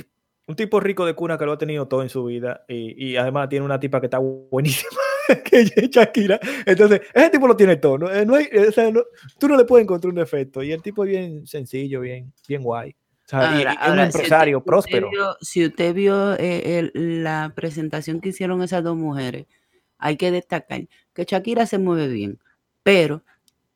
un tipo rico de cuna que lo ha tenido todo en su vida y, y además tiene una tipa que está buenísima, que es Shakira. Entonces, ese tipo lo tiene todo. ¿no? Eh, no hay, eh, o sea, no- tú no le puedes encontrar un defecto. Y el tipo es bien sencillo, bien, bien guay. O sea, y-
Ahora-
y es un
ahora, si usted-
empresario
si usted
próspero.
vio- si usted vio eh, el- la presentación que hicieron esas dos mujeres, hay que destacar que Shakira se mueve bien, pero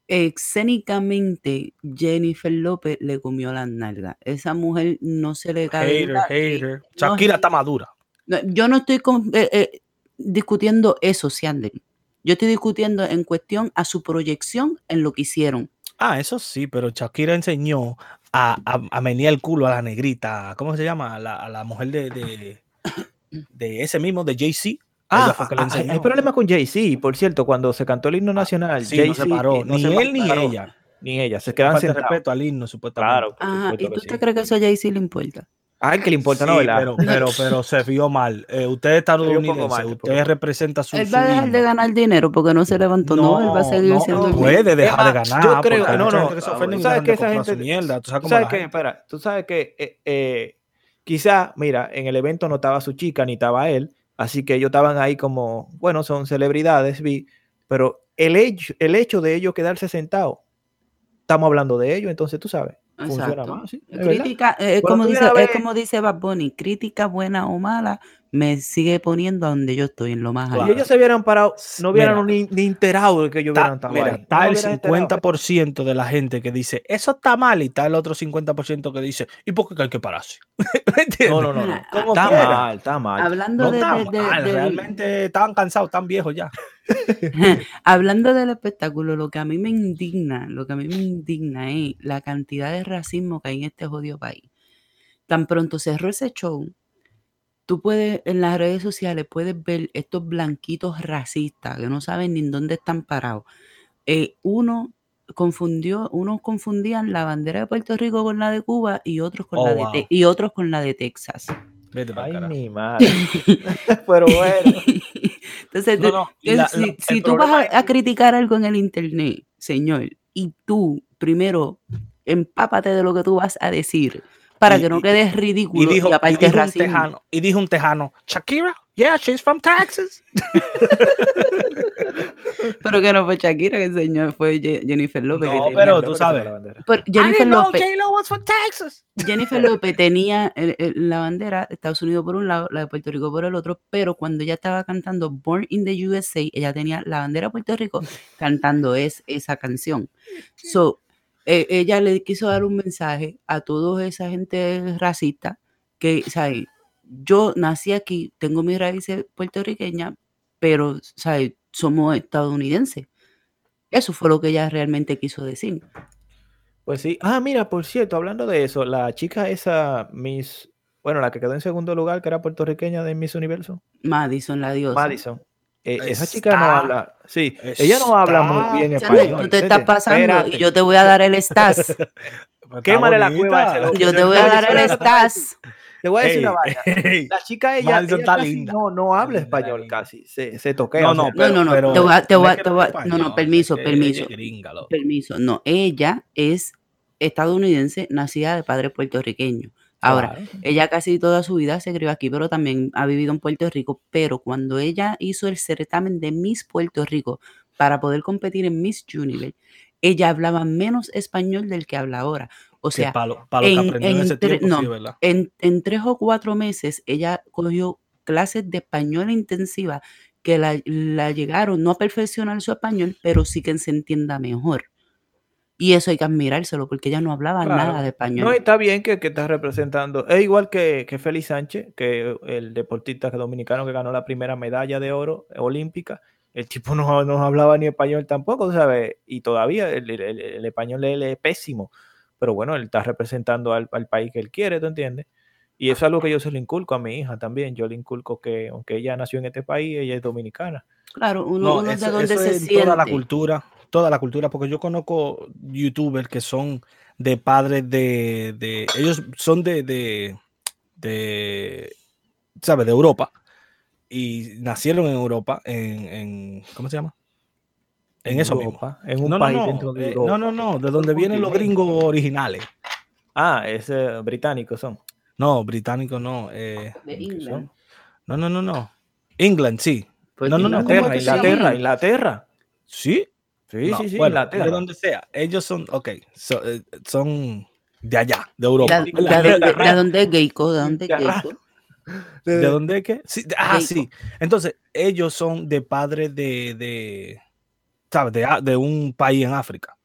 escénicamente Jennifer López le comió las nalgas. Esa mujer no se le cabe.
Hater, hater.
no,
Shakira está madura.
no, yo no estoy con- eh, eh, discutiendo eso, Siandel. Yo estoy discutiendo en cuestión a su proyección en lo que hicieron.
Ah, eso sí, pero Shakira enseñó a, a, a menear el culo a la negrita. ¿Cómo se llama? A la, a la mujer de, de, de ese mismo, de Jay-Z.
Ah,
que le
ah, hay- problema con Jay-Z, por cierto, cuando se cantó el himno nacional,
Sí, no se paró.
eh, no
ni
se
él ni
paró,
ella.
Ni ella, se quedan sentados.
respeto al himno, supuestamente.
Claro,
¿y
que
tú
sí.
te crees que eso a Jay-Z le importa?
Ah, el que le importa,
Sí,
¿no? ¿verdad?
pero, pero, pero se vio mal. Eh, usted es estadounidense,
mal,
usted
poco.
representa su.
Él va a dejar de ganar dinero porque no se levantó, no, él va a seguir
no,
siendo
no
el mismo.
puede dejar de ganar.
yo creo-
porque hay
no, no,
que se
ah, tú sabes que esa gente-
mierda. Tú sabes
Tú que,
gente-
espera, tú sabes que eh, eh, quizá, mira, en el evento no estaba su chica ni estaba él, así que ellos estaban ahí como, bueno, son celebridades, vi, pero el hecho, el hecho de ellos quedarse sentados, estamos hablando de ellos, entonces tú sabes, funciona más, sí, es.
Crítica, eh,
Cuando
como dice, es
ver-
como dice Bad Bunny, crítica buena o mala, me sigue poniendo a donde yo estoy, en lo más
Si
alto.
Claro.
ellos se hubieran parado, no hubieran
Mira.
ni, ni enterado de que hubieran
Está,
estado
mira, está
No
el
hubieran enterado.
50% de la gente que dice eso está mal y está el otro 50% que dice ¿y por qué hay que pararse? ¿Me entiendes?
No, no, no, Está
quiera.
mal, está mal.
Hablando
No
de,
está
de-
mal, realmente estaban cansados, están viejos ya.
hablando del espectáculo, lo que a mí me indigna, lo que a mí me indigna es la cantidad de racismo que hay en este jodido país. Tan pronto cerró ese show, tú puedes, en las redes sociales, puedes ver estos blanquitos racistas que no saben ni en dónde están parados. Eh, uno confundió, unos confundían la bandera de Puerto Rico con la de Cuba y otros con,
Oh,
la, de
wow.
Y otros con la de Texas.
Vete
Ay, mi madre. Pero bueno.
Entonces,
No, la-
si,
la- el
si tú vas a, a criticar algo en el internet, señor, y tú primero empápate de lo que tú vas a decir para
Y-
que no
y-
quedes
Y
ridículo y,
dijo, y
aparte
dijo un
racismo.
tejano, y dijo un tejano, Shakira, yeah, she's from Texas.
Pero que no fue Shakira que enseñó, fue Jennifer López.
No, pero tú sabes.
Pero
I
Jennifer
didn't know
López,
J-Lo was from Texas.
Jennifer López tenía el- el- la bandera de Estados Unidos por un lado, la de Puerto Rico por el otro, pero cuando ella estaba cantando Born in the USA, ella tenía la bandera de Puerto Rico cantando es, esa canción. So, eh, ella le quiso dar un mensaje a toda esa gente racista que, ¿sabes? Yo nací aquí, tengo mis raíces puertorriqueñas, pero, ¿sabes? Somos estadounidenses. Eso fue lo que ella realmente quiso decir.
Pues sí. Ah, mira, por cierto, hablando de eso, la chica esa, Miss, bueno, la que quedó en segundo lugar, que era puertorriqueña de Miss Universo,
Madison, la diosa.
Madison. Eh, esa chica no habla, sí, ella no habla muy bien
Chale,
español.
tú te estás pasando
espérate.
y yo te voy a dar el stas.
Quémale la cueva ese.
Yo te voy a dar el stas.
Te voy a decir
Ey,
una vaina. La chica ella, ella
está
casi
linda.
no, no habla español casi, se, se toquea.
No,
o sea,
no,
No,
pero,
no, no,
pero
te voy a- te voy a-
es que
te
no
voy a-
es
no, no,
español,
permiso, permiso. Permiso. No, ella es estadounidense, nacida de padre puertorriqueño. Ahora,
claro.
ella casi toda su vida se crió aquí, pero también ha vivido en Puerto Rico. Pero cuando ella hizo el certamen de Miss Puerto Rico para poder competir en Miss Universe, ella hablaba menos español del que habla ahora. O sea, en tres o cuatro meses ella cogió clases de español intensiva que la, la llegaron no a perfeccionar su español, pero sí que se entienda mejor. Y eso hay que admirárselo porque ella no hablaba
Claro.
nada de español.
No, está bien que, que estás representando. Es igual que, que Félix Sánchez, que el deportista dominicano que ganó la primera medalla de oro olímpica. El tipo no, no hablaba ni español tampoco, ¿sabes? Y todavía el, el- el- el español él es pésimo. Pero bueno, él está representando al, al país que él quiere, ¿tú entiendes? Y eso es algo que yo se lo inculco a mi hija también. Yo le inculco que, aunque ella nació en este país, ella es dominicana.
Claro, uno,
No,
uno
eso,
de donde
eso
se
es
siente.
toda la cultura, toda la cultura, porque yo conozco youtubers que son de padres de, de ellos son de, de, de, ¿sabes? De Europa y nacieron en Europa, en, en ¿cómo se llama? En eso mismo.
Europa, En un
No, no,
país
no,
dentro de
eh,
Europa.
no, no, no, de donde vienen los gringos originales.
Ah, es eh, británicos son.
No, británicos no. eh,
De England.
no, no, no, no. England, sí.
Pues
No, no, no,
Inglaterra,
¿cómo
Inglaterra? Inglaterra.
Sí.
Sí,
No,
sí, sí,
bueno,
Inglaterra.
De donde sea. Ellos son, ok, so- eh, son de allá, de Europa.
De, de- de- de- de dónde es Geico, de dónde es. Geico.
¿De dónde es? Sí, de- ah,
Geico.
sí. Entonces, ellos son de padres de, de ¿sabes? De, un país en África.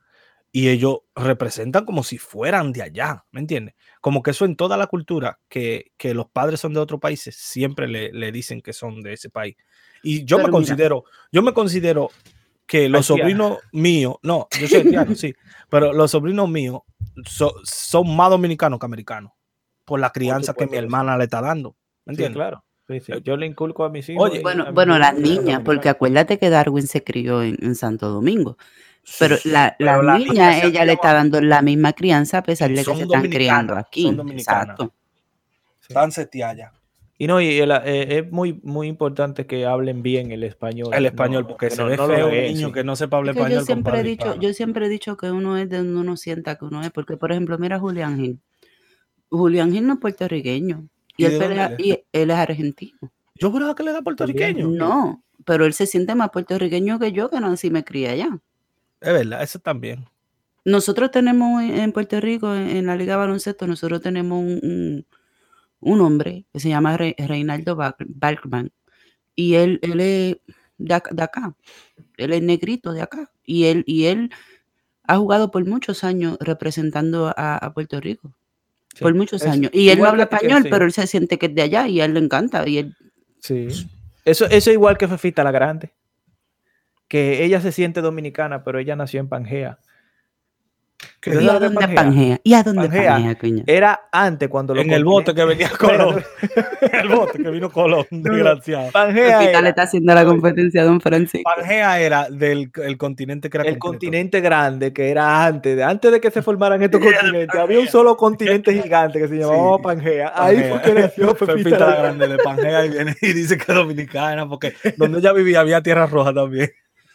y ellos representan como si fueran de allá, ¿me entiendes? Como que eso en toda la cultura, que, que los padres son de otros países, siempre le, le dicen que son de ese país. Y yo
Pero
me
mira.
considero, yo me considero que los sobrinos míos, no, yo soy haitiano, sí, pero los sobrinos míos so- son más dominicanos que americanos, por la crianza que mi hermana le está dando, ¿me
Sí,
entiendes?
claro. Sí, sí. Yo le inculco a mis hijos.
Oye,
Bueno, bueno, las niñas, porque acuérdate que Darwin se crió en, en Santo Domingo. Pero
Sí,
la,
pero
la
las
niña, ella le está dando la misma crianza a pesar de que se están criando aquí.
son.
Exacto.
Están seteadas ya.
Y no, y el- eh, es muy, muy importante que hablen bien el español.
El español,
no-
porque
que
se
no-
ve
no lo
feo un niño
sí.
que no sepa hablar
Es que
español.
yo siempre he dicho, yo siempre he dicho que uno es de donde uno sienta que uno es, porque por ejemplo, mira a Julián Gil. Julián Gil no es puertorriqueño.
¿Y
Y, él,
él es?
y él es argentino.
Yo juraba que le da puertorriqueño.
No, pero él se siente más puertorriqueño que yo, que nací y me crié allá.
Es verdad, eso también.
Nosotros tenemos en en Puerto Rico, en, en la Liga de Baloncesto, nosotros tenemos un, un- un hombre que se llama Re- Reinaldo Balkman. Y él, él es de acá, de acá. Él es negrito de acá. Y él, y él ha jugado por muchos años representando a, a Puerto Rico.
Sí.
Por muchos
Es
años. Y él no habla español, pero él se siente que es de allá y a él le encanta. Y él,
Sí. Eso, eso igual que Fefita la Grande. Que ella se siente dominicana, pero ella nació en Pangea.
¿Qué
¿Tú
¿Y a
de
dónde
Pangea?
Pangea? ¿Y a dónde
Pangea.
Pangea, cuña?
Era antes cuando los
En el bote que venía Colón. El bote que vino Colón, desgraciado.
Pangea
Pepita
era
le está haciendo la competencia a Don Francisco.
Pangea era del el continente que era
el
completo.
continente grande que era antes, de, antes de que se formaran estos continentes. Había un solo continente gigante que se llamaba
Sí.
Pangea. Ahí fue que nació Pepita, la
Grande de Pangea y viene y dice que es dominicana porque donde ella vivía había tierra roja también.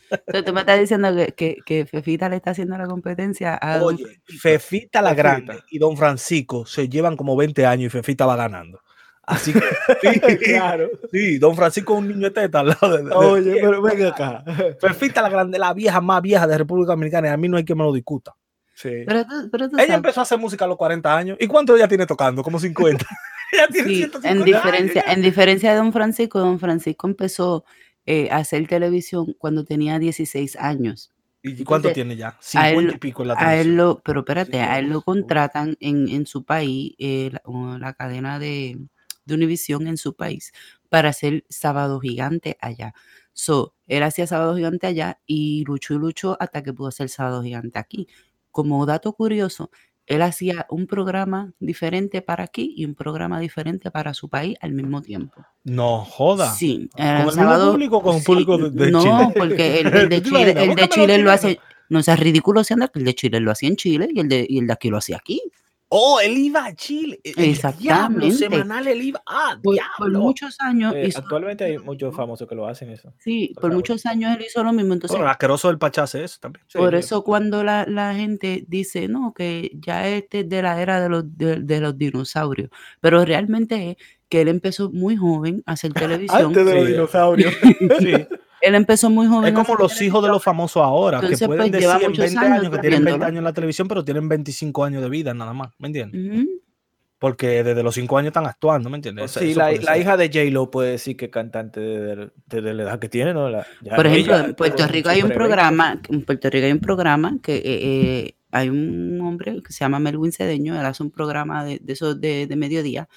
Entonces tú me estás diciendo que, que, que Fefita le está haciendo la competencia a Don
Oye, Fefita la
Fefita.
Grande y Don Francisco se llevan como 20 años y Fefita va ganando. Así que sí,
Claro.
sí, Don Francisco es un niño de teta al lado de, de-
Oye, pero venga acá.
Fefita la Grande, la vieja más vieja de República Dominicana y a mí no hay que me lo discuta.
Sí.
Pero tú, pero tú
Ella
sabes,
empezó a hacer música a los 40 años. ¿Y cuánto ella tiene tocando? Como 50. ella tiene
sí,
150
en,
años
diferencia,
ya.
en diferencia de Don Francisco, Don Francisco empezó eh, hacer televisión cuando tenía 16 años.
¿Y cuánto
entonces,
tiene ya?
a él-
50 y pico en la
A él
televisión.
lo, pero espérate, a él lo
50.
contratan en, en su país, eh, la, la cadena de, de Univisión en su país, para hacer Sábado Gigante allá. So, él hacía Sábado Gigante allá y luchó y luchó hasta que pudo hacer Sábado Gigante aquí. Como dato curioso, él hacía un programa diferente para aquí y un programa diferente para su país al mismo tiempo.
No joda.
Sí,
¿Con
el sábado.
público o con
sí,
público de, de
no,
Chile?
porque el, el de
¿Tú te
Chile, el
¿Por
de Chile lo hace. No seas ridículo siendo que el de Chile lo hacía en Chile y el de, y el de aquí lo hacía aquí.
Oh, él iba a Chile. El- el Diablo,
Exactamente.
semanal él iba. Ah,
Por, por muchos años
Eh,
hizo-
actualmente hay muchos famosos que lo hacen eso.
sí, por muchos años él hizo lo mismo. Entonces,
Bueno, el asqueroso del Pachá hace eso también.
Sí,
por
sí.
eso cuando la, la gente dice, no, que ya este es de la era de los, de, de los dinosaurios, pero realmente es que él empezó muy joven a hacer televisión.
Antes de los dinosaurios.
Sí.
Él empezó muy joven.
Es como los hijos de los famosos ahora,
Entonces,
que pueden
pues,
decir en
muchos
20
años
años que tienen 20
haciéndolo.
años en la televisión, pero tienen 25 años de vida nada más, ¿me entiendes? Porque desde los 5 años están actuando, ¿me entiendes? Eso-
Sí, la, hija de J-Lo puede decir que es cantante desde, desde la edad que tiene, ¿no? La- ya
Por ejemplo,
ella
en Puerto Rico hay un programa, en Puerto Rico hay un programa que eh, eh, hay un hombre que se llama Melwin Cedeño, él hace un programa de, de esos de, de mediodía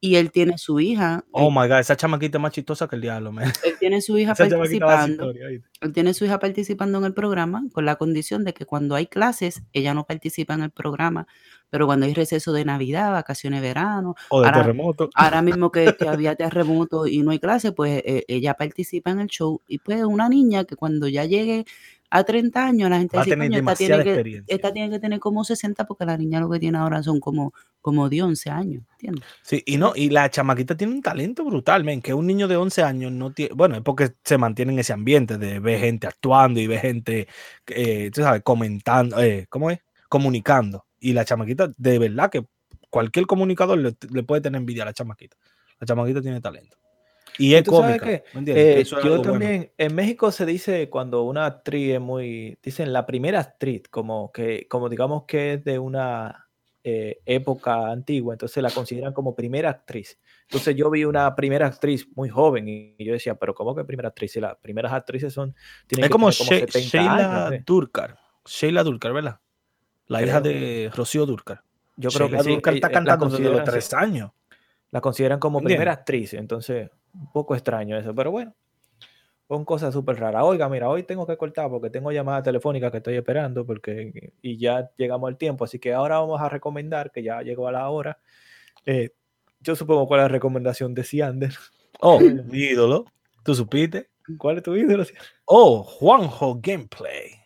y él tiene su hija,
Oh
él,
my god, esa chamaquita es más chistosa que el diablo, man.
él tiene su hija participando, él tiene su hija participando en el programa con la condición de que cuando hay clases ella no participa en el programa, pero cuando hay receso de Navidad, vacaciones de verano,
O de
Ahora-
terremoto.
ahora mismo que, que había terremoto y no hay clase, pues eh, ella participa en el show y pues una niña que cuando ya llegue a 30 años la gente
Va a
dice,
tener
"Coño, esta
demasiada
tiene, que, esta tiene que tener como 60 porque la niña lo que tiene ahora son como, como de 11 años, ¿entiendes?
Sí, y no, y la chamaquita tiene un talento brutal, men, que un niño de 11 años no tiene, bueno, es porque se mantiene en ese ambiente de ver gente actuando y ver gente, eh, tú sabes, comentando, eh, ¿cómo es? Comunicando. Y la chamaquita, de verdad que cualquier comunicador le, le puede tener envidia a la chamaquita. La chamaquita tiene talento. Y es
sabes
cómica.
Eh,
es
yo
bueno.
también, en México se dice cuando una actriz es muy, dicen la primera actriz, como que, como digamos que es de una eh, época antigua, entonces la consideran como primera actriz. Entonces yo vi una primera actriz muy joven y, y yo decía, pero ¿cómo que primera actriz? Si las primeras actrices son, tienen
Es
que
como,
tener
She-
70
Sheila
años, ¿eh?
Durkar. Sheila Durkar, ¿verdad? La hija de Rocío Durcal.
Yo creo
Sheila
que sí. Eh,
está
eh, la
cantando desde los tres años.
La consideran como primera actriz, entonces un poco extraño eso, pero bueno, son cosas súper raras. Oiga, mira, hoy tengo que cortar porque tengo llamada telefónica que estoy esperando porque y ya llegamos al tiempo, así que ahora vamos a recomendar que ya llegó a la hora. eh, yo supongo cuál es la recomendación de Ciander.
Oh, mi ídolo. ¿Tú supiste?
¿Cuál es tu ídolo?
Oh, Juanjo Gameplay.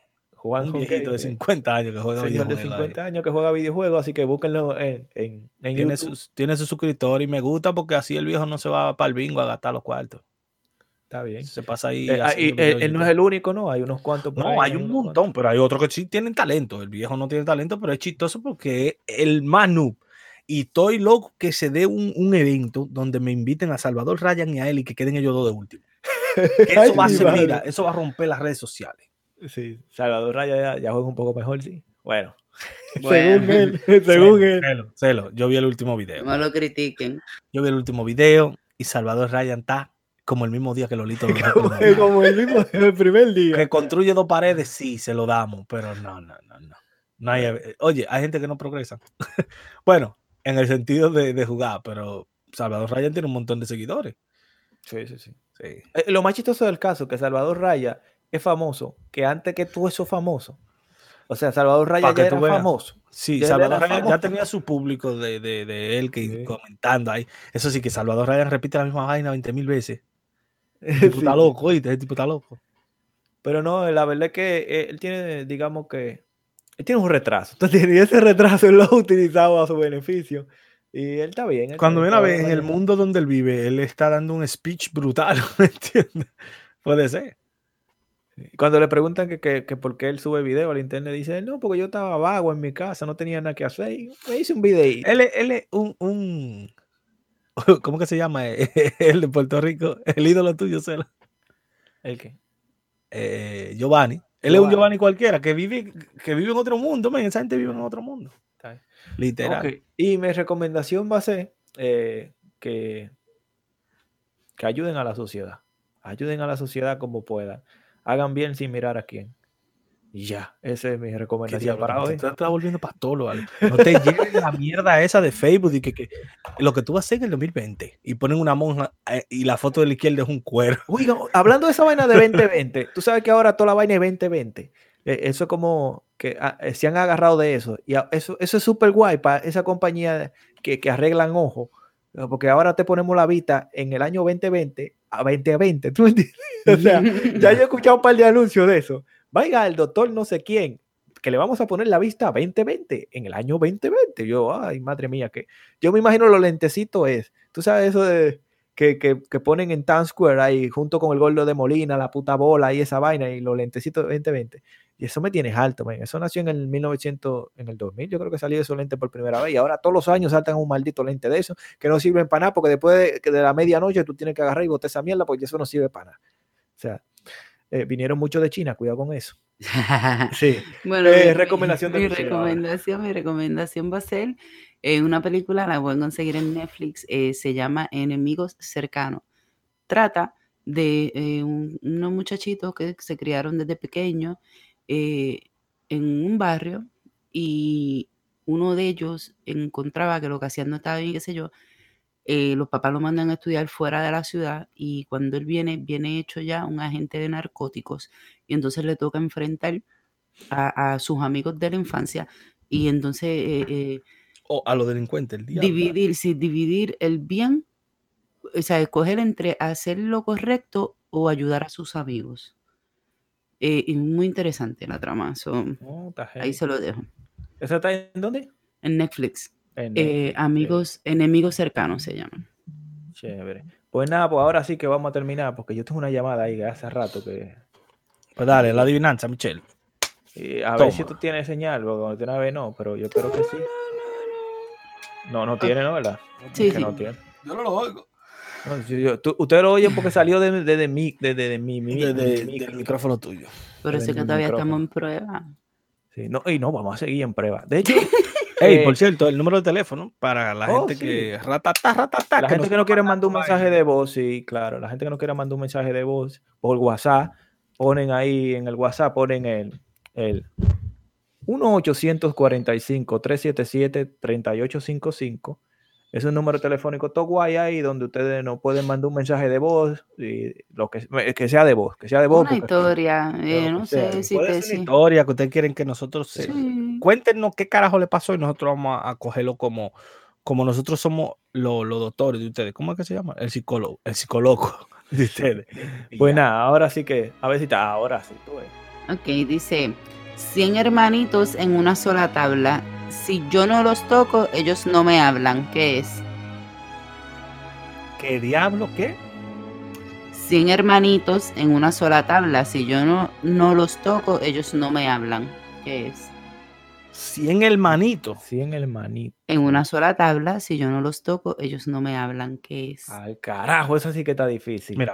Juan
Un viejito de 50 años que juega
señor de
videojuegos ahí.
50 años que juega videojuegos, así que búsquenlo en, en, en
Tiene
YouTube.
sus, tiene sus suscriptores y me gusta porque así el viejo no se va para el bingo a gastar los cuartos.
Está bien.
Se pasa ahí.
Eh, ah, y
haciendo
él, no es el único, ¿no? Hay unos cuantos.
No,
ahí,
hay un
cuantos.
montón, pero hay otros que sí tienen talento. El viejo no tiene talento, pero es chistoso porque es el más noob. Y estoy loco que se dé un, un evento donde me inviten a Salvador Ryan y a él y que queden ellos dos de último.
Ay,
eso va a ser, mira, eso va a romper las redes sociales.
Sí, Salvador Raya ya, ya juega un poco mejor, sí. Bueno,
Bueno.
según él, según él.
Celo, celo. Yo vi el último video.
No lo critiquen.
Yo vi el último video y Salvador Ryan está como el mismo día que Lolito lo
Como, como el mismo el primer día.
Que construye dos paredes, sí, se lo damos, pero no, no, no, no. no hay, oye, hay gente que no progresa. bueno, en el sentido de, de jugar, pero Salvador Ryan tiene un montón de seguidores.
Sí, sí, sí.
Sí.
Eh, Lo más chistoso del caso que Salvador Raya es famoso, que antes que tú eso famoso. O sea, Salvador Raya ya era
veas.
famoso.
Sí,
Ya
Salvador
era
Ryan ya tenía su público de, de, de él que
Sí.
comentando ahí. Eso sí, que Salvador Ryan repite la misma vaina 20 mil veces. El
Sí.
tipo está loco, oíste, ese tipo está loco.
Pero no, la verdad es que eh, él tiene, digamos que, él tiene un retraso. Entonces, y ese retraso él lo ha utilizado a su beneficio. Y él está bien. él
Cuando viene a ver en el mundo donde él vive, él está dando un speech brutal, ¿me entiendes? Puede ser.
Cuando le preguntan que, que, que por qué él sube video al internet, dice, no, porque yo estaba vago en mi casa, no tenía nada que hacer. Y me hice un videíto.
Él, es- él es un, un. ¿Cómo que se llama? El de Puerto Rico, el ídolo tuyo, Celo.
¿El qué?
Eh, Giovanni. Él es un
Giovanni.
Cualquiera que vive, que vive en otro mundo, man. Esa gente vive en otro mundo. Literal.
Y mi recomendación va a ser eh, que, que ayuden a la sociedad. Ayuden a la sociedad como puedan. Hagan bien sin mirar a quién. Y ya, esa es mi
¿Qué
recomendación para hoy.
Te estás volviendo pastor, ¿vale? No te lleves la mierda esa de Facebook y que, que lo que tú vas a hacer en el 2020 y ponen una monja eh, y la foto de la izquierda es un cuero.
Oiga, hablando de esa vaina de 2020, tú sabes que ahora toda la vaina es 2020. Eh, eso es como que ah, eh, se han agarrado de eso. Y a- eso, eso es súper guay para esa compañía que, que arreglan ojos. Porque ahora te ponemos la vista en el año 2020 a 2020. ¿Tú entiendes? O sea, ya yo he escuchado un par de anuncios de eso. Vaya el doctor no sé quién, que le vamos a poner la vista a 2020 en el año 2020. Yo, ay, madre mía, que yo me imagino los lentecitos es. Tú sabes eso de que, que, que ponen en Times Square ahí junto con el gordo de Molina, la puta bola y esa vaina y los lentecitos de 2020. Y eso me tiene alto, man. Eso nació en el 1900, en el 2000, yo creo que salió esos lentes por primera vez. Y ahora todos los años saltan un maldito lente de eso que no sirven para nada porque después de, de la medianoche tú tienes que agarrar y botar esa mierda porque eso no sirve para nada. O sea, eh, vinieron muchos de China, cuidado con eso. Sí.
Bueno,
Eh,
mi-
recomendación de
mi, recomendación, mi recomendación va a ser eh, una película, la pueden conseguir en Netflix, eh, se llama Enemigos Cercanos. Trata de eh, un- unos muchachitos que se criaron desde pequeños en un barrio y uno de ellos encontraba que lo que hacían no estaba bien, qué sé yo. los papás lo mandan a estudiar fuera de la ciudad y cuando él viene, viene hecho ya un agente de narcóticos y entonces le toca enfrentar a, sus amigos de la infancia y entonces
O a los delincuentes, el diablo.
dividir, sí, dividir el bien, o sea, escoger entre hacer lo correcto o ayudar a sus amigos. Eh, y muy interesante la trama, so, ahí se lo dejo.
¿Esa está en dónde?
En Netflix,
En
eh,
Netflix,
amigos, enemigos cercanos se llaman.
Chévere. Pues nada, pues ahora sí que vamos a terminar porque yo tengo una llamada ahí hace rato que...
Pues dale, la adivinanza, Michelle.
y a ver si tú tienes señal, porque cuando tiene una vez no, pero yo espero que sí. No, no tiene, ¿no? ¿Verdad?
Sí,
Que
sí.
no tiene.
Yo no lo oigo.
No, yo- yo- tú- ustedes lo oyen porque salió de, de, de mi, de, de, de mi, mi-
De- de-
mi-
del micrófono tuyo.
Pero sé que todavía
micrófono.
estamos en prueba.
Sí, no, y no, vamos a seguir en prueba. De hecho,
Ey,
eh,
por cierto, el número de teléfono para la
Oh,
gente
sí.
que ratata, ratata,
la gente que no quiere mandar un mensaje de voz, sí, claro, la gente que no quiere mandar un mensaje de voz por WhatsApp, ponen ahí en el WhatsApp, ponen el, el 1-845-377-3855. Es un número telefónico todo guay ahí donde ustedes nos pueden mandar un mensaje de voz, y lo que, que sea de voz, que sea de voz.
Una
porque-
historia, eh, no sé si
Puede
te
ser
sí.
una historia que ustedes quieren que nosotros se-
Sí.
cuéntenos qué carajo le pasó y nosotros vamos a, a cogerlo como, como nosotros somos los los doctores de ustedes. ¿Cómo es que se llama? El psicólogo, el psicólogo de ustedes.
Pues nada, ahora sí que, a ver si está, ahora sí, tú ves.
Ok, dice, 100 hermanitos en una sola tabla. Si yo no los toco, ellos no me hablan. ¿Qué es?
¿Qué diablo qué?
100 hermanitos en una sola tabla. Si yo no, no los toco, ellos no me hablan. ¿Qué es?
100 hermanitos.
100 hermanitos.
En una sola tabla, si yo no los toco, ellos no me hablan. ¿Qué es?
Al carajo, eso sí que está difícil.
Mira,